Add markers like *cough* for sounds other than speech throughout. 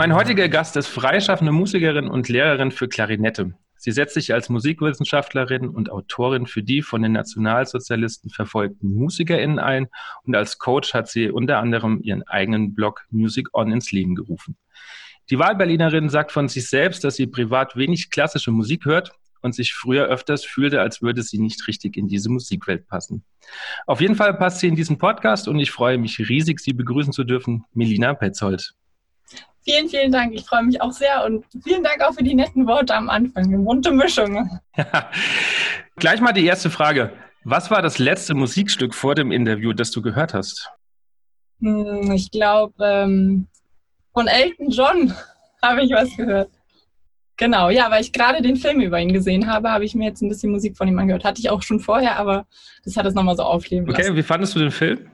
Mein heutiger Gast ist freischaffende Musikerin und Lehrerin für Klarinette. Sie setzt sich als Musikwissenschaftlerin und Autorin für die von den Nationalsozialisten verfolgten MusikerInnen ein und als Coach hat sie unter anderem ihren eigenen Blog Music On ins Leben gerufen. Die Wahlberlinerin sagt von sich selbst, dass sie privat wenig klassische Musik hört und sich früher öfters fühlte, als würde sie nicht richtig in diese Musikwelt passen. Auf jeden Fall passt sie in diesen Podcast und ich freue mich riesig, Sie begrüßen zu dürfen, Melina Petzold. Vielen, vielen Dank. Ich freue mich auch sehr und vielen Dank auch für die netten Worte am Anfang. Eine bunte Mischung. Ja. Gleich mal die erste Frage. Was war das letzte Musikstück vor dem Interview, das du gehört hast? Hm, ich glaube, ähm, von Elton John *laughs* habe ich was gehört. Genau, ja, weil ich gerade den Film über ihn gesehen habe, habe ich mir jetzt ein bisschen Musik von ihm angehört. Hatte ich auch schon vorher, aber das hat es nochmal so aufleben lassen. Okay, wie fandest du den Film?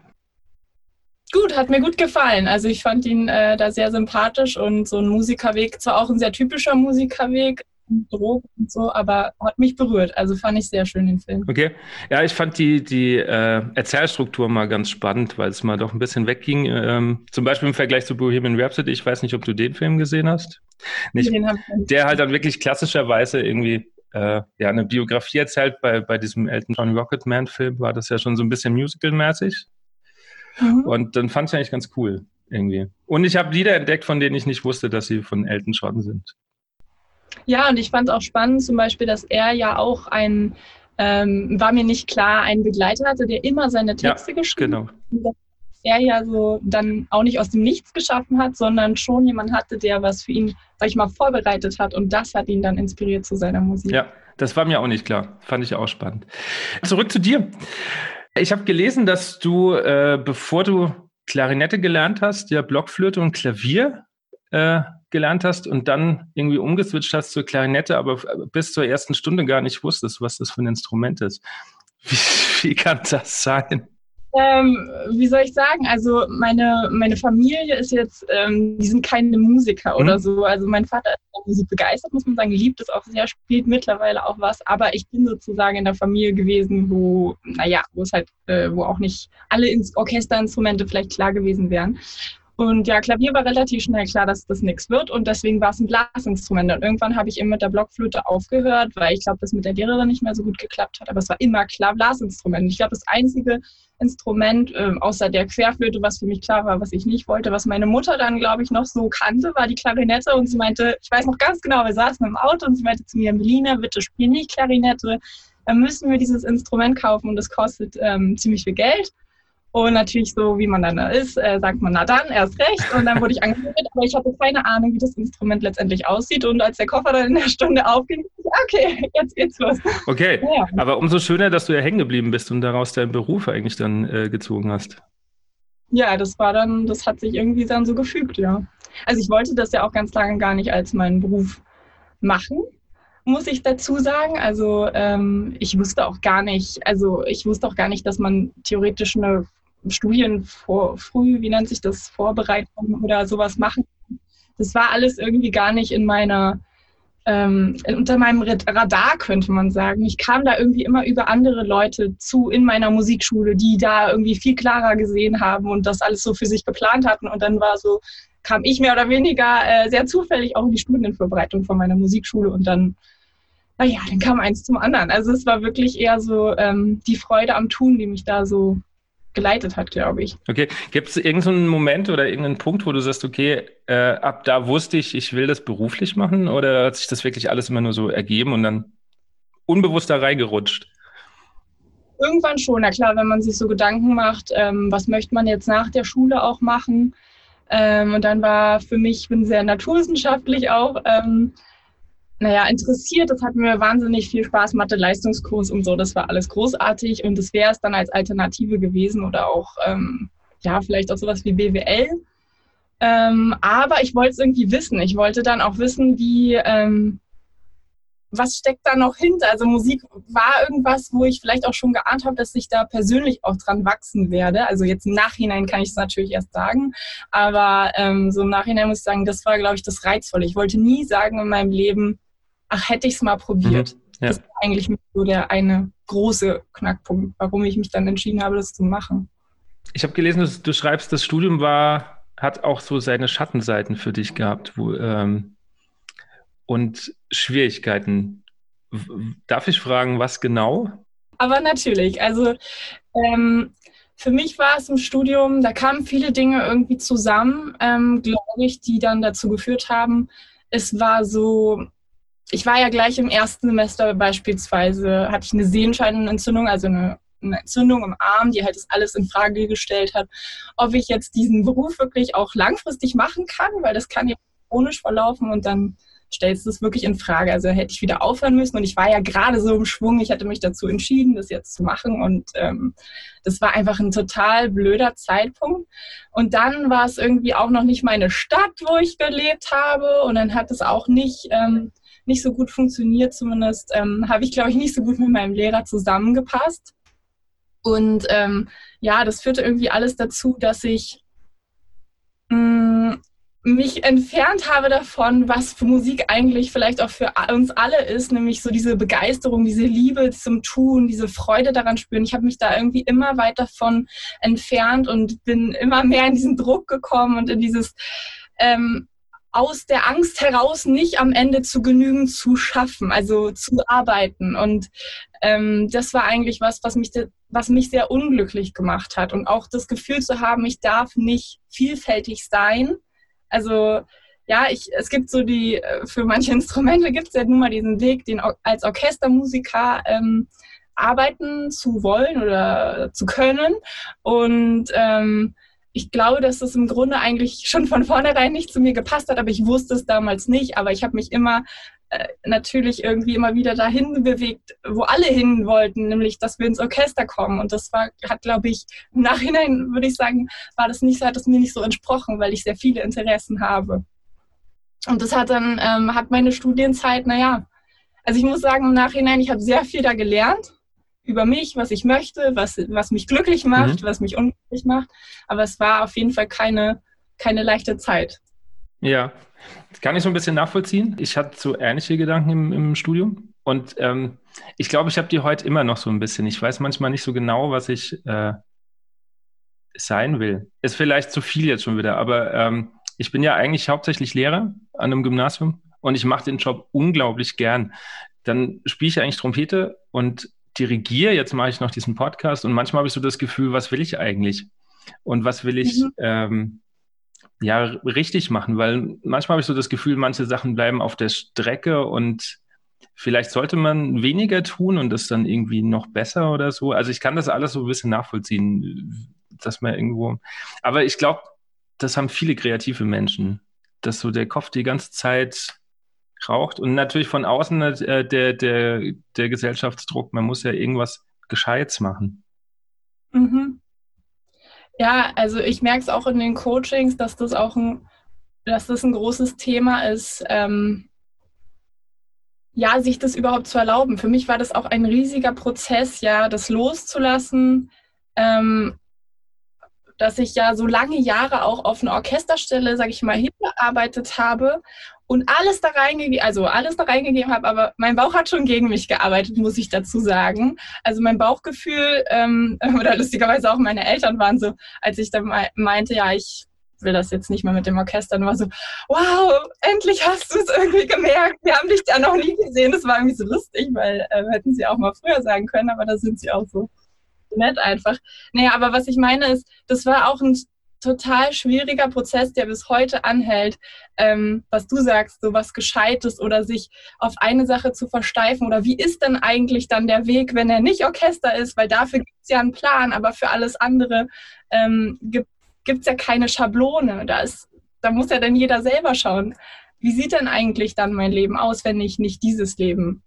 Gut, hat mir gut gefallen. Also ich fand ihn äh, da sehr sympathisch und so ein Musikerweg, zwar auch ein sehr typischer Musikerweg, Drogen und so, aber hat mich berührt. Also fand ich sehr schön den Film. Okay. Ja, ich fand die, die äh, Erzählstruktur mal ganz spannend, weil es mal doch ein bisschen wegging. Ähm, zum Beispiel im Vergleich zu Bohemian Rhapsody. Ich weiß nicht, ob du den Film gesehen hast. Nicht, den der halt dann wirklich klassischerweise irgendwie äh, ja, eine Biografie erzählt. Bei, bei diesem Elton John Rocketman-Film war das ja schon so ein bisschen musical-mäßig. Mhm. Und dann fand ich eigentlich ganz cool irgendwie. Und ich habe Lieder entdeckt, von denen ich nicht wusste, dass sie von Elton John sind. Ja, und ich fand es auch spannend, zum Beispiel, dass er ja auch ein, ähm, war mir nicht klar, einen Begleiter hatte, der immer seine Texte ja, geschrieben genau. hat. Er ja so dann auch nicht aus dem Nichts geschaffen hat, sondern schon jemand hatte, der was für ihn, sag ich mal, vorbereitet hat. Und das hat ihn dann inspiriert zu seiner Musik. Ja, das war mir auch nicht klar. Fand ich auch spannend. Zurück zu dir. Ich habe gelesen, dass du, äh, bevor du Klarinette gelernt hast, ja Blockflöte und Klavier äh, gelernt hast und dann irgendwie umgeswitcht hast zur Klarinette, aber bis zur ersten Stunde gar nicht wusstest, was das für ein Instrument ist. Wie, *laughs* wie kann das sein? Ähm, wie soll ich sagen? Also meine, meine Familie ist jetzt, ähm, die sind keine Musiker mhm. oder so. Also mein Vater ist Musik begeistert, muss man sagen, liebt es auch sehr, spielt mittlerweile auch was. Aber ich bin sozusagen in der Familie gewesen, wo, naja, wo es halt, äh, wo auch nicht alle Orchesterinstrumente vielleicht klar gewesen wären. Und ja, Klavier war relativ schnell klar, dass das nichts wird und deswegen war es ein Blasinstrument. Und irgendwann habe ich eben mit der Blockflöte aufgehört, weil ich glaube, das mit der Lehrerin nicht mehr so gut geklappt hat. Aber es war immer klar Blasinstrument. Ich glaube, das einzige Instrument äh, außer der Querflöte, was für mich klar war, was ich nicht wollte, was meine Mutter dann, glaube ich, noch so kannte, war die Klarinette. Und sie meinte, ich weiß noch ganz genau, wir saßen im Auto und sie meinte zu mir, Melina, bitte spiel nicht Klarinette. Dann müssen wir dieses Instrument kaufen und das kostet ähm, ziemlich viel Geld. Und natürlich so, wie man dann da ist, äh, sagt man, na dann, erst recht. Und dann wurde ich angemeldet, aber ich hatte keine Ahnung, wie das Instrument letztendlich aussieht. Und als der Koffer dann in der Stunde aufging, okay, jetzt geht's los. Okay, ja. aber umso schöner, dass du ja hängen geblieben bist und daraus deinen Beruf eigentlich dann äh, gezogen hast. Ja, das war dann, das hat sich irgendwie dann so gefügt, ja. Also ich wollte das ja auch ganz lange gar nicht als meinen Beruf machen muss ich dazu sagen. Also ähm, ich wusste auch gar nicht, also ich wusste auch gar nicht, dass man theoretisch eine Studien vor, früh, wie nennt sich das, Vorbereitung oder sowas machen. Das war alles irgendwie gar nicht in meiner, ähm, unter meinem Radar, könnte man sagen. Ich kam da irgendwie immer über andere Leute zu in meiner Musikschule, die da irgendwie viel klarer gesehen haben und das alles so für sich geplant hatten. Und dann war so, kam ich mehr oder weniger äh, sehr zufällig auch in die Studienvorbereitung von meiner Musikschule und dann naja, dann kam eins zum anderen. Also es war wirklich eher so ähm, die Freude am Tun, die mich da so geleitet hat, glaube ich. Okay, gibt es irgendeinen Moment oder irgendeinen Punkt, wo du sagst, okay, äh, ab da wusste ich, ich will das beruflich machen oder hat sich das wirklich alles immer nur so ergeben und dann unbewusst da reingerutscht? Irgendwann schon, na klar, wenn man sich so Gedanken macht, ähm, was möchte man jetzt nach der Schule auch machen. Ähm, und dann war für mich, ich bin sehr naturwissenschaftlich auch, ähm, naja, interessiert. Das hat mir wahnsinnig viel Spaß. Mathe-Leistungskurs und so, das war alles großartig. Und das wäre es dann als Alternative gewesen oder auch, ähm, ja, vielleicht auch sowas wie BWL. Ähm, aber ich wollte es irgendwie wissen. Ich wollte dann auch wissen, wie, ähm, was steckt da noch hinter? Also Musik war irgendwas, wo ich vielleicht auch schon geahnt habe, dass ich da persönlich auch dran wachsen werde. Also jetzt im Nachhinein kann ich es natürlich erst sagen, aber ähm, so im Nachhinein muss ich sagen, das war, glaube ich, das Reizvolle. Ich wollte nie sagen in meinem Leben, ach, hätte ich es mal probiert. Mhm, ja. Das war eigentlich so der eine große Knackpunkt, warum ich mich dann entschieden habe, das zu machen. Ich habe gelesen, du, du schreibst, das Studium war, hat auch so seine Schattenseiten für dich gehabt, wo ähm und Schwierigkeiten. Darf ich fragen, was genau? Aber natürlich. Also ähm, für mich war es im Studium, da kamen viele Dinge irgendwie zusammen, ähm, glaube ich, die dann dazu geführt haben. Es war so, ich war ja gleich im ersten Semester beispielsweise, hatte ich eine Sehenscheidenentzündung, also eine, eine Entzündung im Arm, die halt das alles in Frage gestellt hat, ob ich jetzt diesen Beruf wirklich auch langfristig machen kann, weil das kann ja chronisch verlaufen und dann stellst du es wirklich in Frage. Also hätte ich wieder aufhören müssen und ich war ja gerade so im Schwung, ich hatte mich dazu entschieden, das jetzt zu machen und ähm, das war einfach ein total blöder Zeitpunkt. Und dann war es irgendwie auch noch nicht meine Stadt, wo ich gelebt habe und dann hat es auch nicht, ähm, nicht so gut funktioniert, zumindest ähm, habe ich, glaube ich, nicht so gut mit meinem Lehrer zusammengepasst. Und ähm, ja, das führte irgendwie alles dazu, dass ich mh, mm, mich entfernt habe davon, was Musik eigentlich vielleicht auch für uns alle ist, nämlich so diese Begeisterung, diese Liebe zum Tun, diese Freude daran spüren. Ich habe mich da irgendwie immer weit davon entfernt und bin immer mehr in diesen Druck gekommen und in dieses ähm, aus der Angst heraus nicht am Ende zu genügen zu schaffen, also zu arbeiten. Und ähm, das war eigentlich was, was mich, was mich sehr unglücklich gemacht hat. Und auch das Gefühl zu haben, ich darf nicht vielfältig sein, also ja, ich, es gibt so die, äh, für manche Instrumente gibt es ja nun mal diesen Weg, den als Orchestermusiker ähm, arbeiten zu wollen oder zu können. Und ähm, ich glaube, dass das im Grunde eigentlich schon von vornherein nicht zu mir gepasst hat, aber ich wusste es damals nicht. Aber ich habe mich immer äh, natürlich irgendwie immer wieder dahin bewegt, wo alle hin wollten, nämlich, dass wir ins Orchester kommen. Und das war, hat, glaube ich, im Nachhinein würde ich sagen, war das nicht, hat das mir nicht so entsprochen, weil ich sehr viele Interessen habe. Und das hat dann, ähm, hat meine Studienzeit, naja, also ich muss sagen, im Nachhinein, ich habe sehr viel da gelernt über mich, was ich möchte, was, was mich glücklich macht, mhm. was mich unglücklich macht. Aber es war auf jeden Fall keine, keine leichte Zeit. Ja, das kann ich so ein bisschen nachvollziehen. Ich hatte so ähnliche Gedanken im, im Studium. Und ähm, ich glaube, ich habe die heute immer noch so ein bisschen. Ich weiß manchmal nicht so genau, was ich äh, sein will. Ist vielleicht zu viel jetzt schon wieder, aber ähm, ich bin ja eigentlich hauptsächlich Lehrer an einem Gymnasium und ich mache den Job unglaublich gern. Dann spiele ich eigentlich Trompete und dirigiere. Jetzt mache ich noch diesen Podcast und manchmal habe ich so das Gefühl, was will ich eigentlich? Und was will ich, mhm. ähm, ja richtig machen, weil manchmal habe ich so das Gefühl, manche Sachen bleiben auf der Strecke und vielleicht sollte man weniger tun und das dann irgendwie noch besser oder so. Also ich kann das alles so ein bisschen nachvollziehen, dass man irgendwo. Aber ich glaube, das haben viele kreative Menschen, dass so der Kopf die ganze Zeit raucht und natürlich von außen äh, der, der, der Gesellschaftsdruck, man muss ja irgendwas Gescheites machen. Mhm. Ja, also ich merke es auch in den Coachings, dass das auch ein, dass das ein großes Thema ist, ähm, ja, sich das überhaupt zu erlauben. Für mich war das auch ein riesiger Prozess, ja, das loszulassen, ähm, dass ich ja so lange Jahre auch auf einer Orchesterstelle, sage ich mal, hingearbeitet habe und alles da reingegeben, also alles da reingegeben habe, aber mein Bauch hat schon gegen mich gearbeitet, muss ich dazu sagen. Also mein Bauchgefühl ähm, *laughs* oder lustigerweise auch meine Eltern waren so, als ich dann meinte, ja, ich will das jetzt nicht mehr mit dem Orchester, und war so, wow, endlich hast du es irgendwie gemerkt. Wir haben dich ja noch nie gesehen. Das war irgendwie so lustig, weil äh, hätten sie auch mal früher sagen können, aber da sind sie auch so nett einfach. Naja, aber was ich meine ist, das war auch ein total schwieriger Prozess, der bis heute anhält, ähm, was du sagst, so was Gescheites oder sich auf eine Sache zu versteifen oder wie ist denn eigentlich dann der Weg, wenn er nicht Orchester ist, weil dafür gibt es ja einen Plan, aber für alles andere ähm, gibt es ja keine Schablone. Da, ist, da muss ja dann jeder selber schauen, wie sieht denn eigentlich dann mein Leben aus, wenn ich nicht dieses Leben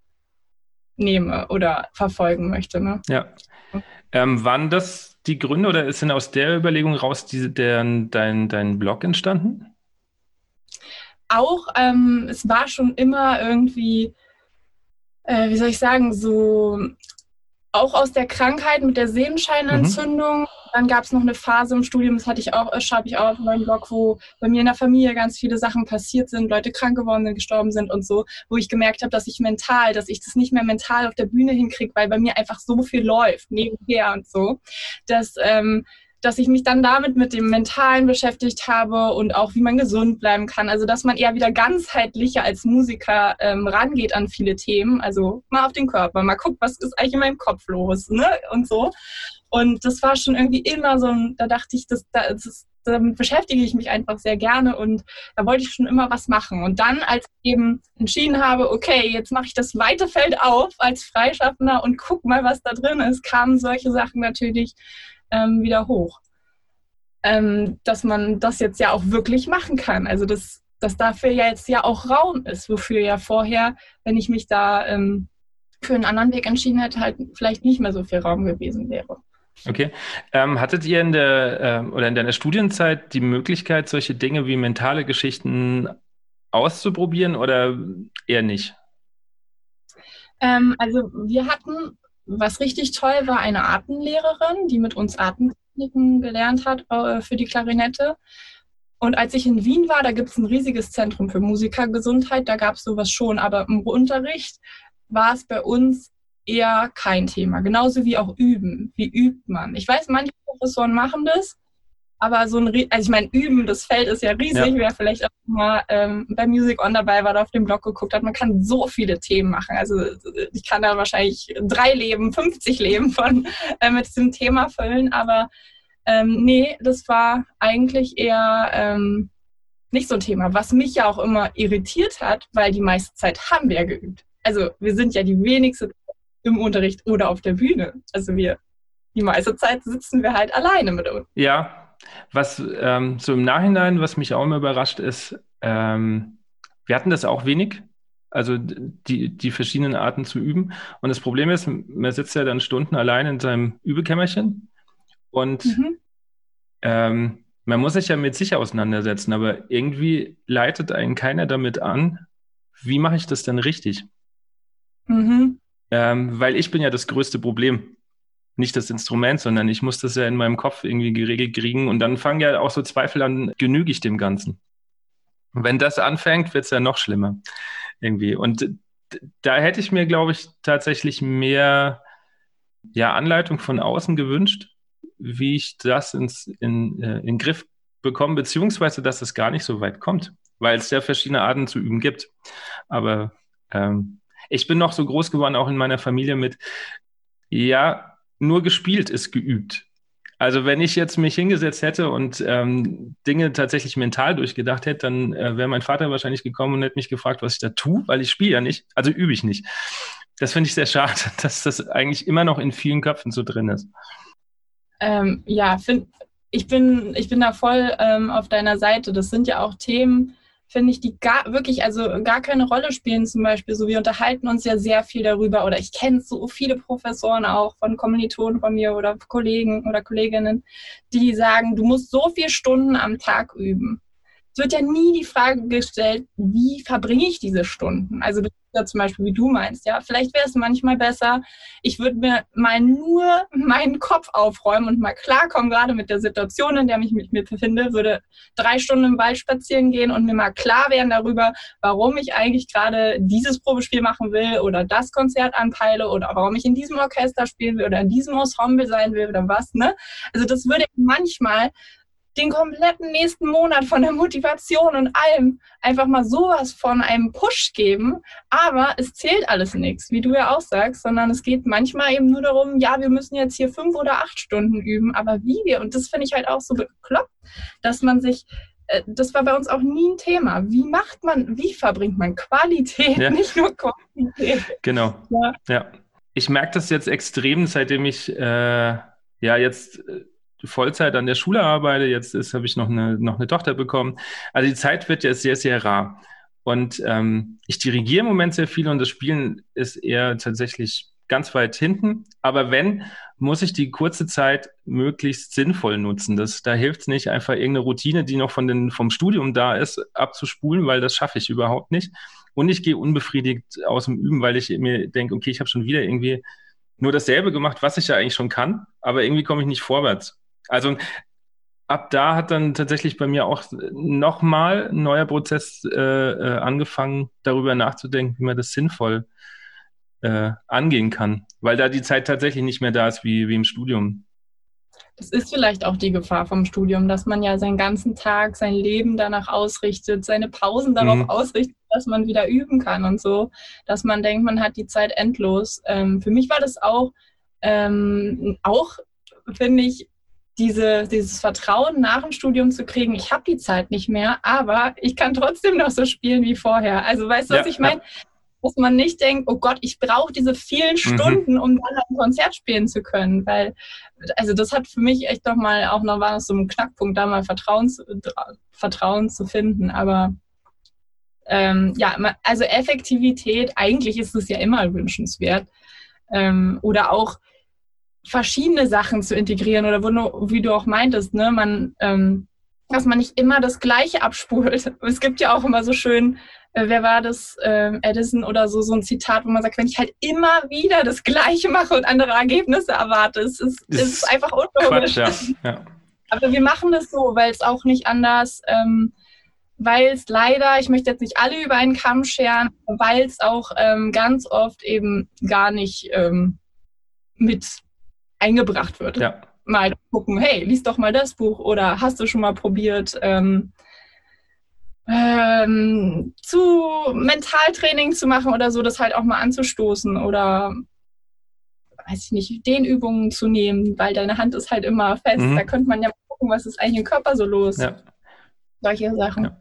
nehme oder verfolgen möchte. Ne? Ja. Ähm, waren das die Gründe oder sind aus der Überlegung raus diese, der, dein, dein Blog entstanden? Auch, ähm, es war schon immer irgendwie, äh, wie soll ich sagen, so auch aus der Krankheit mit der Sehenscheinentzündung. Mhm. Dann gab es noch eine Phase im Studium, das hatte ich auch, äh, schreibe ich auch auf meinem Blog, wo bei mir in der Familie ganz viele Sachen passiert sind, Leute krank geworden sind, gestorben sind und so, wo ich gemerkt habe, dass ich mental, dass ich das nicht mehr mental auf der Bühne hinkriege, weil bei mir einfach so viel läuft, nebenher und so, dass ähm, dass ich mich dann damit mit dem Mentalen beschäftigt habe und auch wie man gesund bleiben kann. Also dass man eher wieder ganzheitlicher als Musiker ähm, rangeht an viele Themen. Also mal auf den Körper, mal guckt, was ist eigentlich in meinem Kopf los ne? und so. Und das war schon irgendwie immer so, ein, da dachte ich, das, das, damit beschäftige ich mich einfach sehr gerne und da wollte ich schon immer was machen. Und dann, als ich eben entschieden habe, okay, jetzt mache ich das weite Feld auf als Freischaffender und guck mal, was da drin ist, kamen solche Sachen natürlich ähm, wieder hoch. Ähm, dass man das jetzt ja auch wirklich machen kann. Also dass, dass dafür ja jetzt ja auch Raum ist, wofür ja vorher, wenn ich mich da ähm, für einen anderen Weg entschieden hätte, halt vielleicht nicht mehr so viel Raum gewesen wäre. Okay. Ähm, hattet ihr in der äh, oder in deiner Studienzeit die Möglichkeit, solche Dinge wie mentale Geschichten auszuprobieren oder eher nicht? Ähm, also wir hatten was richtig toll war, eine Artenlehrerin, die mit uns Artentechniken gelernt hat äh, für die Klarinette. Und als ich in Wien war, da gibt es ein riesiges Zentrum für Musikergesundheit, da gab es sowas schon, aber im Unterricht war es bei uns eher kein Thema. Genauso wie auch üben. Wie übt man? Ich weiß, manche Professoren machen das, aber so ein, also ich meine, üben, das Feld ist ja riesig. Ja. Wer vielleicht auch mal ähm, bei Music On dabei war, oder auf dem Blog geguckt hat, man kann so viele Themen machen. Also ich kann da wahrscheinlich drei Leben, 50 Leben von äh, mit diesem Thema füllen. Aber ähm, nee, das war eigentlich eher ähm, nicht so ein Thema. Was mich ja auch immer irritiert hat, weil die meiste Zeit haben wir ja geübt. Also wir sind ja die wenigste im Unterricht oder auf der Bühne. Also wir die meiste Zeit sitzen wir halt alleine mit uns. Ja, was ähm, so im Nachhinein, was mich auch immer überrascht ist, ähm, wir hatten das auch wenig, also die, die verschiedenen Arten zu üben. Und das Problem ist, man sitzt ja dann Stunden allein in seinem Übekämmerchen und mhm. ähm, man muss sich ja mit sich auseinandersetzen, aber irgendwie leitet einen keiner damit an, wie mache ich das denn richtig? Mhm. Ähm, weil ich bin ja das größte Problem nicht das Instrument, sondern ich muss das ja in meinem Kopf irgendwie geregelt kriegen. Und dann fangen ja auch so Zweifel an, genüge ich dem Ganzen? Wenn das anfängt, wird es ja noch schlimmer irgendwie. Und da hätte ich mir, glaube ich, tatsächlich mehr ja, Anleitung von außen gewünscht, wie ich das ins, in, äh, in den Griff bekomme, beziehungsweise dass es gar nicht so weit kommt, weil es ja verschiedene Arten zu üben gibt. Aber ähm, ich bin noch so groß geworden, auch in meiner Familie mit, ja, nur gespielt ist geübt. Also wenn ich jetzt mich hingesetzt hätte und ähm, Dinge tatsächlich mental durchgedacht hätte, dann äh, wäre mein Vater wahrscheinlich gekommen und hätte mich gefragt, was ich da tue, weil ich spiele ja nicht, also übe ich nicht. Das finde ich sehr schade, *laughs* dass das eigentlich immer noch in vielen Köpfen so drin ist. Ähm, ja, find, ich, bin, ich bin da voll ähm, auf deiner Seite. Das sind ja auch Themen, finde ich, die gar wirklich, also gar keine Rolle spielen zum Beispiel. So, wir unterhalten uns ja sehr viel darüber oder ich kenne so viele Professoren auch von Kommilitonen von mir oder Kollegen oder Kolleginnen, die sagen, du musst so viele Stunden am Tag üben. Wird ja nie die Frage gestellt, wie verbringe ich diese Stunden? Also zum Beispiel, wie du meinst, ja, vielleicht wäre es manchmal besser, ich würde mir mal nur meinen Kopf aufräumen und mal klarkommen, gerade mit der Situation, in der ich mich mit befinde, würde drei Stunden im Wald spazieren gehen und mir mal klar werden darüber, warum ich eigentlich gerade dieses Probespiel machen will oder das Konzert anpeile oder warum ich in diesem Orchester spielen will oder in diesem Ensemble sein will oder was, ne? Also das würde manchmal den kompletten nächsten Monat von der Motivation und allem einfach mal sowas von einem Push geben. Aber es zählt alles nichts, wie du ja auch sagst, sondern es geht manchmal eben nur darum, ja, wir müssen jetzt hier fünf oder acht Stunden üben, aber wie wir, und das finde ich halt auch so bekloppt, dass man sich äh, das war bei uns auch nie ein Thema. Wie macht man, wie verbringt man Qualität, ja. nicht nur Quantität? Genau. Ja. ja. Ich merke das jetzt extrem, seitdem ich äh, ja jetzt äh, Vollzeit an der Schule arbeite, jetzt habe ich noch eine, noch eine Tochter bekommen. Also die Zeit wird ja sehr, sehr rar. Und ähm, ich dirigiere im Moment sehr viel und das Spielen ist eher tatsächlich ganz weit hinten. Aber wenn, muss ich die kurze Zeit möglichst sinnvoll nutzen. Das, da hilft es nicht, einfach irgendeine Routine, die noch von den, vom Studium da ist, abzuspulen, weil das schaffe ich überhaupt nicht. Und ich gehe unbefriedigt aus dem Üben, weil ich mir denke, okay, ich habe schon wieder irgendwie nur dasselbe gemacht, was ich ja eigentlich schon kann, aber irgendwie komme ich nicht vorwärts. Also ab da hat dann tatsächlich bei mir auch nochmal ein neuer Prozess äh, äh, angefangen, darüber nachzudenken, wie man das sinnvoll äh, angehen kann, weil da die Zeit tatsächlich nicht mehr da ist wie, wie im Studium. Das ist vielleicht auch die Gefahr vom Studium, dass man ja seinen ganzen Tag, sein Leben danach ausrichtet, seine Pausen darauf mhm. ausrichtet, dass man wieder üben kann und so, dass man denkt, man hat die Zeit endlos. Ähm, für mich war das auch, ähm, auch finde ich, diese, dieses Vertrauen nach dem Studium zu kriegen, ich habe die Zeit nicht mehr, aber ich kann trotzdem noch so spielen wie vorher. Also weißt du, was ja, ich meine? Ja. Dass man nicht denkt, oh Gott, ich brauche diese vielen mhm. Stunden, mhm. um dann ein Konzert spielen zu können. Weil, also das hat für mich echt nochmal auch noch war das so ein Knackpunkt, da mal Vertrauen, Vertrauen zu finden. Aber ähm, ja, also Effektivität, eigentlich ist es ja immer wünschenswert. Ähm, oder auch verschiedene Sachen zu integrieren oder wo, wie du auch meintest, ne, man, ähm, dass man nicht immer das Gleiche abspult. *laughs* Es gibt ja auch immer so schön, äh, wer war das, äh, Edison oder so, so ein Zitat, wo man sagt, wenn ich halt immer wieder das Gleiche mache und andere Ergebnisse erwarte, es ist, es ist einfach unlogisch. Quatsch, ja. ja. Aber wir machen das so, weil es auch nicht anders, ähm, weil es leider, ich möchte jetzt nicht alle über einen Kamm scheren, weil es auch ähm, ganz oft eben gar nicht ähm, mit eingebracht wird. Ja. Mal gucken, hey, lies doch mal das Buch oder hast du schon mal probiert, ähm, ähm, zu Mentaltraining zu machen oder so, das halt auch mal anzustoßen oder weiß ich nicht, den Übungen zu nehmen, weil deine Hand ist halt immer fest. Mhm. Da könnte man ja gucken, was ist eigentlich im Körper so los. Ja. Solche Sachen. Ja.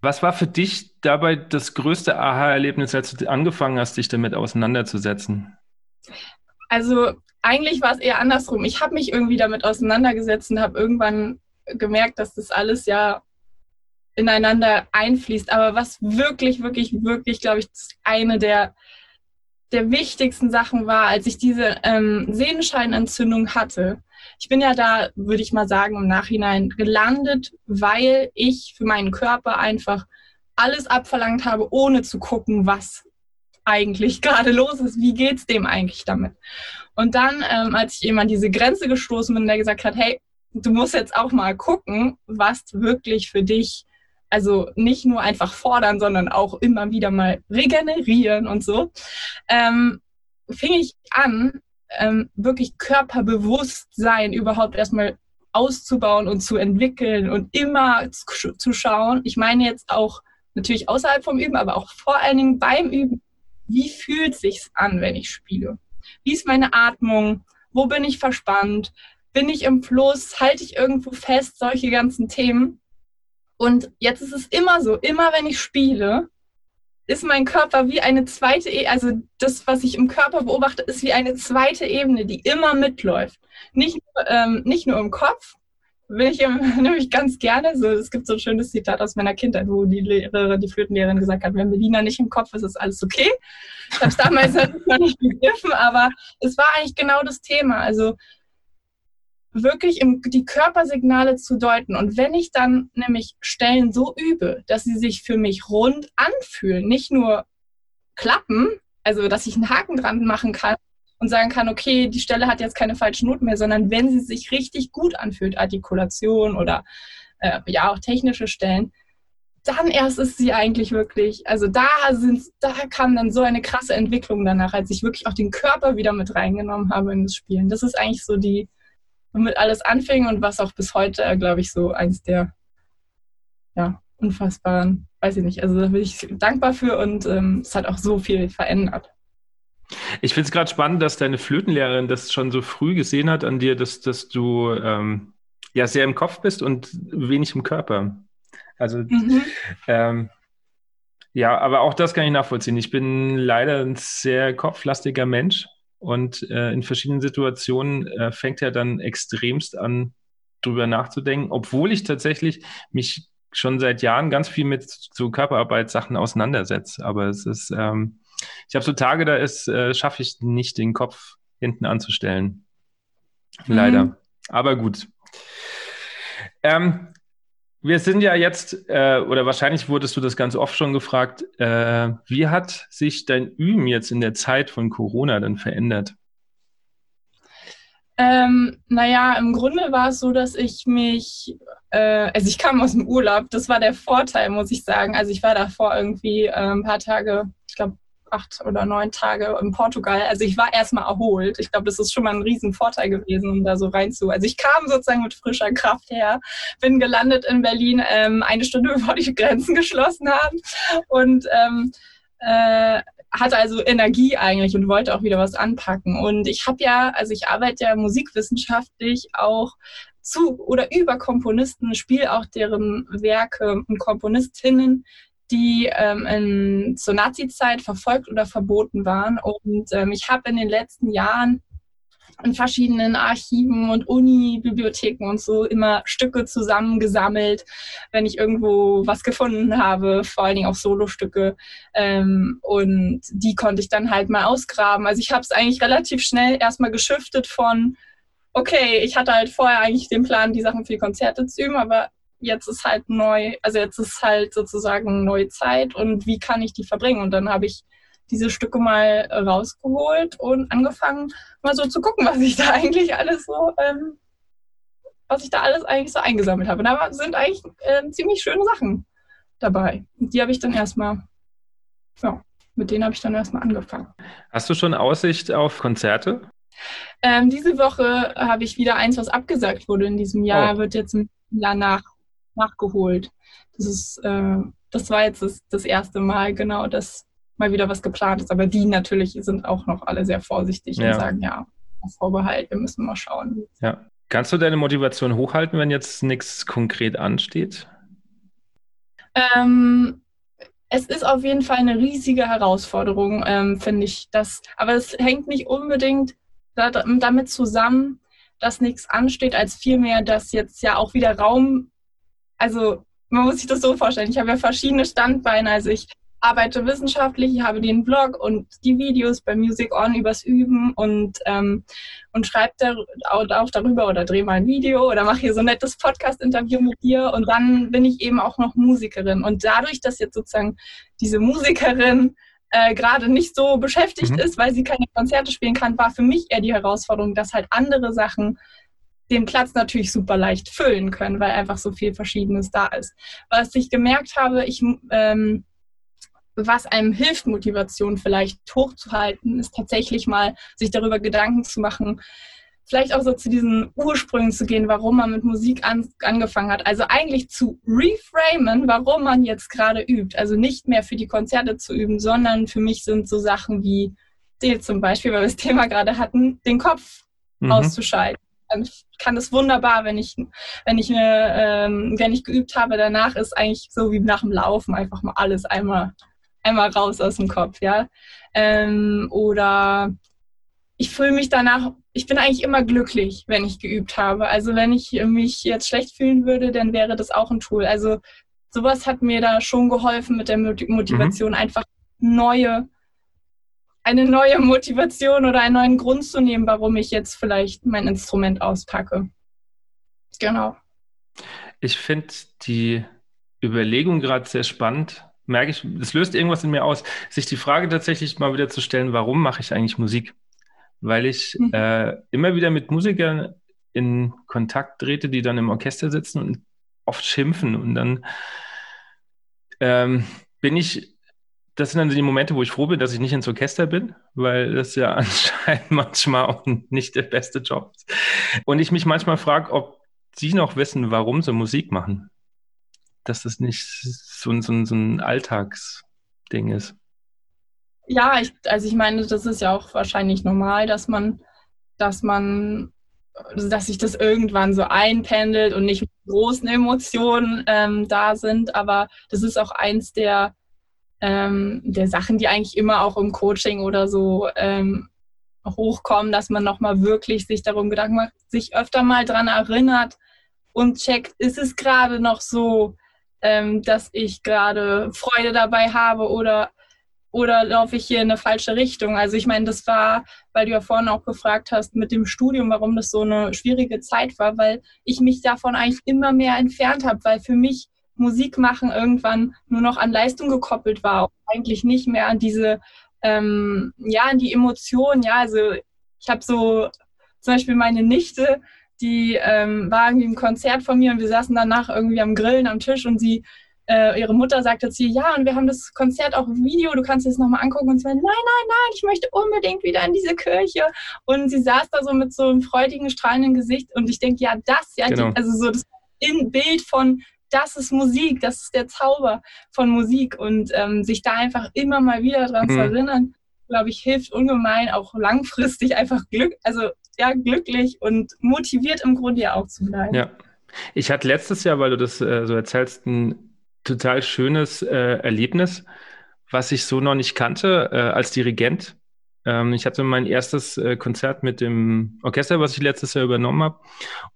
Was war für dich dabei das größte Aha-Erlebnis, als du angefangen hast, dich damit auseinanderzusetzen? Also eigentlich war es eher andersrum. Ich habe mich irgendwie damit auseinandergesetzt und habe irgendwann gemerkt, dass das alles ja ineinander einfließt. Aber was wirklich, wirklich, wirklich, glaube ich, eine der, der wichtigsten Sachen war, als ich diese ähm, Sehenscheinentzündung hatte. Ich bin ja da, würde ich mal sagen, im Nachhinein gelandet, weil ich für meinen Körper einfach alles abverlangt habe, ohne zu gucken, was eigentlich gerade los ist, wie geht's dem eigentlich damit? Und dann, ähm, als ich eben an diese Grenze gestoßen bin, der gesagt hat, hey, du musst jetzt auch mal gucken, was wirklich für dich, also nicht nur einfach fordern, sondern auch immer wieder mal regenerieren und so, ähm, fing ich an, ähm, wirklich Körperbewusstsein überhaupt erstmal auszubauen und zu entwickeln und immer zu, zu schauen. Ich meine jetzt auch natürlich außerhalb vom Üben, aber auch vor allen Dingen beim Üben wie fühlt sich's an, wenn ich spiele? Wie ist meine Atmung? Wo bin ich verspannt? Bin ich im Fluss? Halte ich irgendwo fest? Solche ganzen Themen. Und jetzt ist es immer so, immer wenn ich spiele, ist mein Körper wie eine zweite, e also das, was ich im Körper beobachte, ist wie eine zweite Ebene, die immer mitläuft. Nicht, ähm, nicht nur im Kopf, will ich *laughs* nämlich ganz gerne. So, es gibt so ein schönes Zitat aus meiner Kindheit, wo die Lehrerin, die Flötenlehrerin gesagt hat, wenn Melina nicht im Kopf ist, ist alles okay. Ich habe es damals natürlich noch nicht begriffen, aber es war eigentlich genau das Thema. Also wirklich im, die Körpersignale zu deuten. Und wenn ich dann nämlich Stellen so übe, dass sie sich für mich rund anfühlen, nicht nur klappen, also dass ich einen Haken dran machen kann, und sagen kann, okay, die Stelle hat jetzt keine falschen Noten mehr, sondern wenn sie sich richtig gut anfühlt, Artikulation oder äh, ja auch technische Stellen, dann erst ist sie eigentlich wirklich, also da sind, da kam dann so eine krasse Entwicklung danach, als ich wirklich auch den Körper wieder mit reingenommen habe in das Spielen. Das ist eigentlich so die, womit alles anfing und was auch bis heute, glaube ich, so eins der ja, unfassbaren, weiß ich nicht, also da bin ich dankbar für und ähm, es hat auch so viel verändert. Ich finde es gerade spannend, dass deine Flötenlehrerin das schon so früh gesehen hat an dir, dass, dass du ähm, ja sehr im Kopf bist und wenig im Körper. Also mhm. ähm, ja, aber auch das kann ich nachvollziehen. Ich bin leider ein sehr kopflastiger Mensch und äh, in verschiedenen Situationen äh, fängt er dann extremst an, drüber nachzudenken, obwohl ich tatsächlich mich schon seit Jahren ganz viel mit so Körperarbeitssachen auseinandersetze. Aber es ist ähm, Ich habe so Tage, da ist, äh, schaffe ich nicht, den Kopf hinten anzustellen. Leider. Mhm. Aber gut. Ähm, wir sind ja jetzt, äh, oder wahrscheinlich wurdest du das ganz oft schon gefragt, äh, wie hat sich dein Üben jetzt in der Zeit von Corona dann verändert? Ähm, naja, im Grunde war es so, dass ich mich, äh, also ich kam aus dem Urlaub, das war der Vorteil, muss ich sagen. Also ich war davor irgendwie äh, ein paar Tage, ich glaube acht oder neun Tage in Portugal. Also ich war erstmal erholt. Ich glaube, das ist schon mal ein Riesenvorteil gewesen, um da so rein zu. Also ich kam sozusagen mit frischer Kraft her, bin gelandet in Berlin ähm, eine Stunde *laughs* bevor die Grenzen geschlossen haben und ähm, äh, hatte also Energie eigentlich und wollte auch wieder was anpacken. Und ich habe ja, also ich arbeite ja musikwissenschaftlich auch zu oder über Komponisten, spiele auch deren Werke und Komponistinnen, die ähm, in, zur Nazi-Zeit verfolgt oder verboten waren. Und ähm, ich habe in den letzten Jahren in verschiedenen Archiven und Uni-Bibliotheken und so immer Stücke zusammengesammelt, wenn ich irgendwo was gefunden habe, vor allen Dingen auch Solostücke. Ähm, und die konnte ich dann halt mal ausgraben. Also ich habe es eigentlich relativ schnell erstmal geschiftet von, okay, ich hatte halt vorher eigentlich den Plan, die Sachen für die Konzerte zu üben, aber jetzt ist halt neu, also jetzt ist halt sozusagen neue Zeit und wie kann ich die verbringen? Und dann habe ich diese Stücke mal rausgeholt und angefangen, mal so zu gucken, was ich da *laughs* eigentlich alles so, ähm, was ich da alles eigentlich so eingesammelt habe. Und da sind eigentlich äh, ziemlich schöne Sachen dabei. Und die habe ich dann erstmal, ja, mit denen habe ich dann erstmal angefangen. Hast du schon Aussicht auf Konzerte? Ähm, diese Woche habe ich wieder eins, was abgesagt wurde in diesem Jahr, oh. wird jetzt im Jahr nach nachgeholt. Das ist, äh, das war jetzt das, das erste Mal, genau, dass mal wieder was geplant ist. Aber die natürlich sind auch noch alle sehr vorsichtig ja. und sagen, ja, Vorbehalt, wir müssen mal schauen. Ja. Kannst du deine Motivation hochhalten, wenn jetzt nichts konkret ansteht? Ähm, es ist auf jeden Fall eine riesige Herausforderung, ähm, finde ich. Das, aber es hängt nicht unbedingt da, damit zusammen, dass nichts ansteht, als vielmehr, dass jetzt ja auch wieder Raum also man muss sich das so vorstellen. Ich habe ja verschiedene Standbeine. Also ich arbeite wissenschaftlich, ich habe den Blog und die Videos bei Music On übers Üben und, ähm, und schreibe da auch darüber oder drehe mal ein Video oder mache hier so ein nettes Podcast-Interview mit dir und dann bin ich eben auch noch Musikerin. Und dadurch, dass jetzt sozusagen diese Musikerin äh, gerade nicht so beschäftigt mhm. ist, weil sie keine Konzerte spielen kann, war für mich eher die Herausforderung, dass halt andere Sachen den Platz natürlich super leicht füllen können, weil einfach so viel Verschiedenes da ist. Was ich gemerkt habe, ich, ähm, was einem hilft, Motivation vielleicht hochzuhalten, ist tatsächlich mal sich darüber Gedanken zu machen, vielleicht auch so zu diesen Ursprüngen zu gehen, warum man mit Musik an, angefangen hat. Also eigentlich zu reframen, warum man jetzt gerade übt. Also nicht mehr für die Konzerte zu üben, sondern für mich sind so Sachen wie, zum Beispiel, weil wir das Thema gerade hatten, den Kopf mhm. auszuschalten kann das wunderbar, wenn ich, wenn ich eine, ähm, wenn ich geübt habe, danach ist eigentlich so wie nach dem Laufen einfach mal alles einmal, einmal raus aus dem Kopf, ja. Ähm, oder ich fühle mich danach, ich bin eigentlich immer glücklich, wenn ich geübt habe. Also wenn ich mich jetzt schlecht fühlen würde, dann wäre das auch ein Tool. Also sowas hat mir da schon geholfen mit der Motivation, mhm. einfach neue eine neue Motivation oder einen neuen Grund zu nehmen, warum ich jetzt vielleicht mein Instrument auspacke. Genau. Ich finde die Überlegung gerade sehr spannend. Merke ich, es löst irgendwas in mir aus, sich die Frage tatsächlich mal wieder zu stellen, warum mache ich eigentlich Musik? Weil ich mhm. äh, immer wieder mit Musikern in Kontakt trete, die dann im Orchester sitzen und oft schimpfen. Und dann ähm, bin ich das sind dann die Momente, wo ich froh bin, dass ich nicht ins Orchester bin, weil das ja *laughs* anscheinend manchmal auch nicht der beste Job ist. Und ich mich manchmal frage, ob sie noch wissen, warum sie Musik machen. Dass das nicht so, so, so ein Alltagsding ist. Ja, ich, also ich meine, das ist ja auch wahrscheinlich normal, dass man, dass man, dass sich das irgendwann so einpendelt und nicht mit großen Emotionen ähm, da sind. Aber das ist auch eins der ähm, der Sachen, die eigentlich immer auch im Coaching oder so ähm, hochkommen, dass man nochmal wirklich sich darum Gedanken macht, sich öfter mal dran erinnert und checkt, ist es gerade noch so, ähm, dass ich gerade Freude dabei habe oder oder laufe ich hier in eine falsche Richtung? Also ich meine, das war, weil du ja vorhin auch gefragt hast mit dem Studium, warum das so eine schwierige Zeit war, weil ich mich davon eigentlich immer mehr entfernt habe, weil für mich Musik machen irgendwann nur noch an Leistung gekoppelt war, eigentlich nicht mehr an diese, ähm, ja, an die Emotionen. Ja, also ich habe so zum Beispiel meine Nichte, die ähm, war irgendwie im Konzert von mir und wir saßen danach irgendwie am Grillen am Tisch und sie äh, ihre Mutter sagte zu ihr, ja, und wir haben das Konzert auch im Video, du kannst es nochmal angucken. Und sie meinte, nein, nein, nein, ich möchte unbedingt wieder in diese Kirche. Und sie saß da so mit so einem freudigen, strahlenden Gesicht. Und ich denke, ja, das, ja, genau. die, also so das Bild von, das ist Musik, das ist der Zauber von Musik. Und ähm, sich da einfach immer mal wieder dran mhm. zu erinnern, glaube ich, hilft ungemein, auch langfristig *laughs* einfach Glück, also ja, glücklich und motiviert im Grunde ja auch zu bleiben. Ja. Ich hatte letztes Jahr, weil du das äh, so erzählst, ein total schönes äh, Erlebnis, was ich so noch nicht kannte äh, als Dirigent. Ähm, ich hatte mein erstes äh, Konzert mit dem Orchester, was ich letztes Jahr übernommen habe.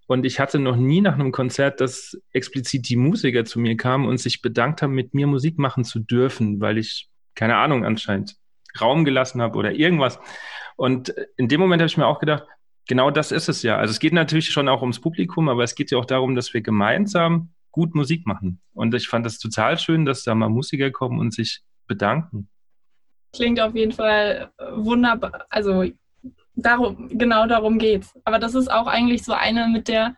Und ich hatte noch nie nach einem Konzert, dass explizit die Musiker zu mir kamen und sich bedankt haben, mit mir Musik machen zu dürfen, weil ich, keine Ahnung, anscheinend Raum gelassen habe oder irgendwas. Und in dem Moment habe ich mir auch gedacht, genau das ist es ja. Also es geht natürlich schon auch ums Publikum, aber es geht ja auch darum, dass wir gemeinsam gut Musik machen. Und ich fand das total schön, dass da mal Musiker kommen und sich bedanken. Klingt auf jeden Fall äh, wunderbar. Also darum, genau darum geht's. Aber das ist auch eigentlich so eine mit der,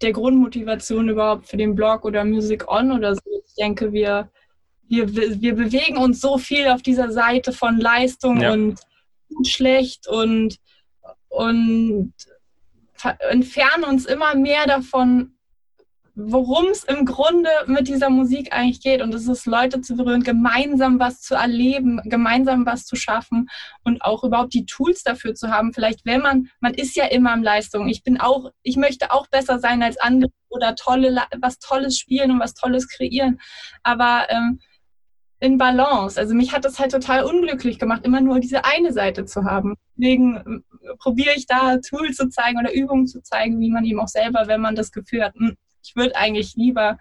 der Grundmotivation überhaupt für den Blog oder Music On oder so. Ich denke, wir, wir, wir bewegen uns so viel auf dieser Seite von Leistung ja. und schlecht und, und entfernen uns immer mehr davon, worum es im Grunde mit dieser Musik eigentlich geht. Und es ist, Leute zu berühren, gemeinsam was zu erleben, gemeinsam was zu schaffen und auch überhaupt die Tools dafür zu haben. Vielleicht, wenn man, man ist ja immer im Leistung. Ich bin auch, ich möchte auch besser sein als andere oder tolle, was Tolles spielen und was Tolles kreieren. Aber ähm, in Balance. Also mich hat das halt total unglücklich gemacht, immer nur diese eine Seite zu haben. Deswegen äh, probiere ich da Tools zu zeigen oder Übungen zu zeigen, wie man eben auch selber, wenn man das Gefühl hat, hm, ich würde eigentlich lieber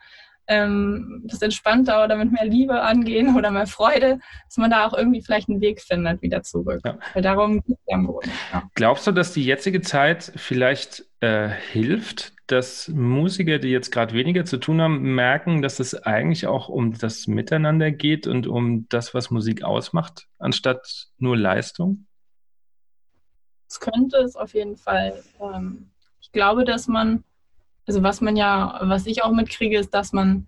ähm, das entspannter oder mit mehr Liebe angehen oder mehr Freude, dass man da auch irgendwie vielleicht einen Weg findet wieder zurück. Ja. Weil darum geht es ja im Grunde. Ja. Glaubst du, dass die jetzige Zeit vielleicht äh, hilft, dass Musiker, die jetzt gerade weniger zu tun haben, merken, dass es eigentlich auch um das Miteinander geht und um das, was Musik ausmacht, anstatt nur Leistung? Es könnte es auf jeden Fall. Ähm, ich glaube, dass man also was man ja, was ich auch mitkriege, ist, dass man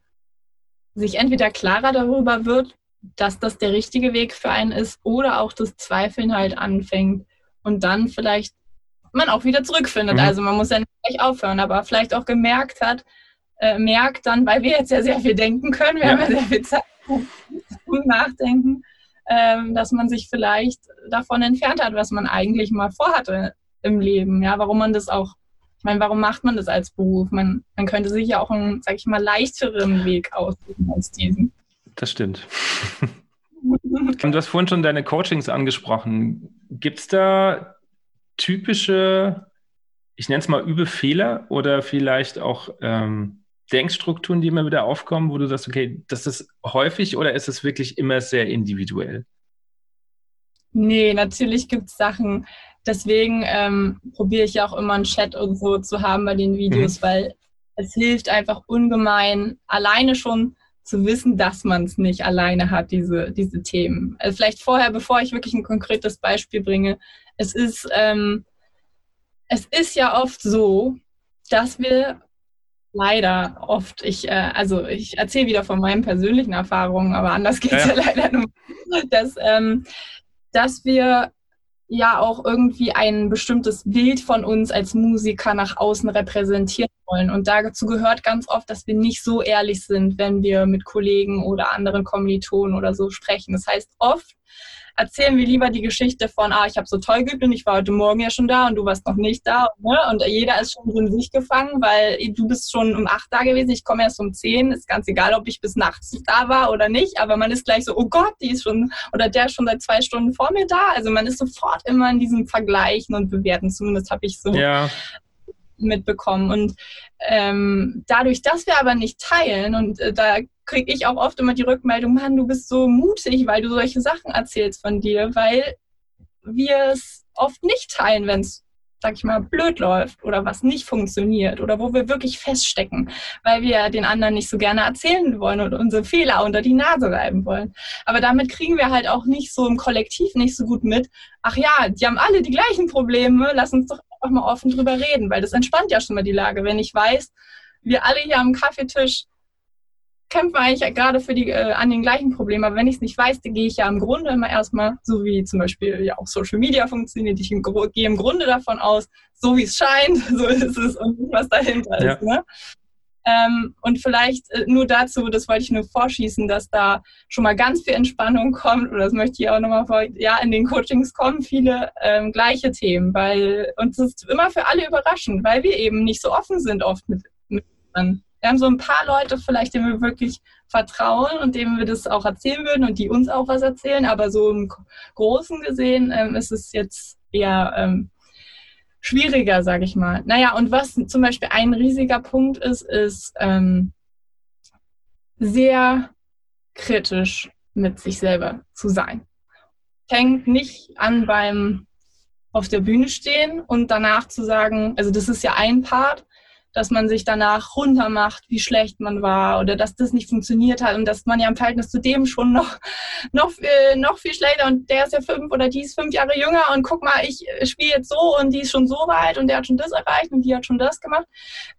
sich entweder klarer darüber wird, dass das der richtige Weg für einen ist, oder auch das Zweifeln halt anfängt und dann vielleicht man auch wieder zurückfindet. Mhm. Also man muss ja nicht gleich aufhören, aber vielleicht auch gemerkt hat, äh, merkt dann, weil wir jetzt ja sehr viel denken können, wir ja. haben ja sehr viel Zeit zum Nachdenken, ähm, dass man sich vielleicht davon entfernt hat, was man eigentlich mal vorhatte im Leben. Ja, warum man das auch ich meine, warum macht man das als Beruf? Man, man könnte sich ja auch einen, sag ich mal, leichteren Weg aussuchen als diesen. Das stimmt. *laughs* *laughs* du hast vorhin schon deine Coachings angesprochen. Gibt es da typische, ich nenne es mal übe Fehler oder vielleicht auch ähm, Denkstrukturen, die immer wieder aufkommen, wo du sagst, okay, das ist häufig oder ist es wirklich immer sehr individuell? Nee, natürlich gibt es Sachen, deswegen ähm, probiere ich ja auch immer einen Chat und so zu haben bei den Videos, mhm. weil es hilft einfach ungemein, alleine schon zu wissen, dass man es nicht alleine hat, diese, diese Themen. Also vielleicht vorher, bevor ich wirklich ein konkretes Beispiel bringe, es ist, ähm, es ist ja oft so, dass wir leider oft, ich, äh, also ich erzähle wieder von meinen persönlichen Erfahrungen, aber anders geht es ja. ja. leider nur, dass, ähm, dass wir ja auch irgendwie ein bestimmtes Bild von uns als Musiker nach außen repräsentieren wollen. Und dazu gehört ganz oft, dass wir nicht so ehrlich sind, wenn wir mit Kollegen oder anderen Kommilitonen oder so sprechen. Das heißt, oft erzählen wir lieber die Geschichte von, ah, ich habe so toll geübt und ich war heute Morgen ja schon da und du warst noch nicht da. Ne? Und jeder ist schon in sich gefangen, weil du bist schon um acht da gewesen, ich komme erst um zehn. Ist ganz egal, ob ich bis nachts da war oder nicht, aber man ist gleich so, oh Gott, die ist schon, oder der ist schon seit zwei Stunden vor mir da. Also man ist sofort immer in diesem Vergleichen und Bewerten. Zumindest habe ich so ja mitbekommen. Und ähm, dadurch, dass wir aber nicht teilen, und äh, da kriege ich auch oft immer die Rückmeldung, Mann, du bist so mutig, weil du solche Sachen erzählst von dir, weil wir es oft nicht teilen, wenn es sag ich mal, blöd läuft oder was nicht funktioniert oder wo wir wirklich feststecken, weil wir den anderen nicht so gerne erzählen wollen und unsere Fehler unter die Nase reiben wollen. Aber damit kriegen wir halt auch nicht so im Kollektiv nicht so gut mit, ach ja, die haben alle die gleichen Probleme, lass uns doch einfach mal offen drüber reden, weil das entspannt ja schon mal die Lage. Wenn ich weiß, wir alle hier am Kaffeetisch kämpfen eigentlich gerade für die, äh, an den gleichen Problemen. Aber wenn ich es nicht weiß, dann gehe ich ja im Grunde immer erstmal, so wie zum Beispiel ja auch Social Media funktioniert, ich gehe im Grunde davon aus, so wie es scheint, *laughs* so ist es und was dahinter ja. ist. Ne? Ähm, und vielleicht äh, nur dazu, das wollte ich nur vorschießen, dass da schon mal ganz viel Entspannung kommt, oder das möchte ich auch nochmal vor, ja, in den Coachings kommen viele ähm, gleiche Themen, weil uns ist immer für alle überraschend, weil wir eben nicht so offen sind oft mit, mit wir haben so ein paar Leute vielleicht, denen wir wirklich vertrauen und denen wir das auch erzählen würden und die uns auch was erzählen, aber so im Großen gesehen ähm, ist es jetzt eher ähm, schwieriger, sage ich mal. Naja, und was zum Beispiel ein riesiger Punkt ist, ist ähm, sehr kritisch mit sich selber zu sein. Fängt nicht an beim auf der Bühne stehen und danach zu sagen, also das ist ja ein Part, dass man sich danach runtermacht, wie schlecht man war oder dass das nicht funktioniert hat und dass man ja im Verhältnis zu dem schon noch, noch, äh, noch viel schlechter und der ist ja fünf oder die ist fünf Jahre jünger und guck mal, ich spiele jetzt so und die ist schon so weit und der hat schon das erreicht und die hat schon das gemacht,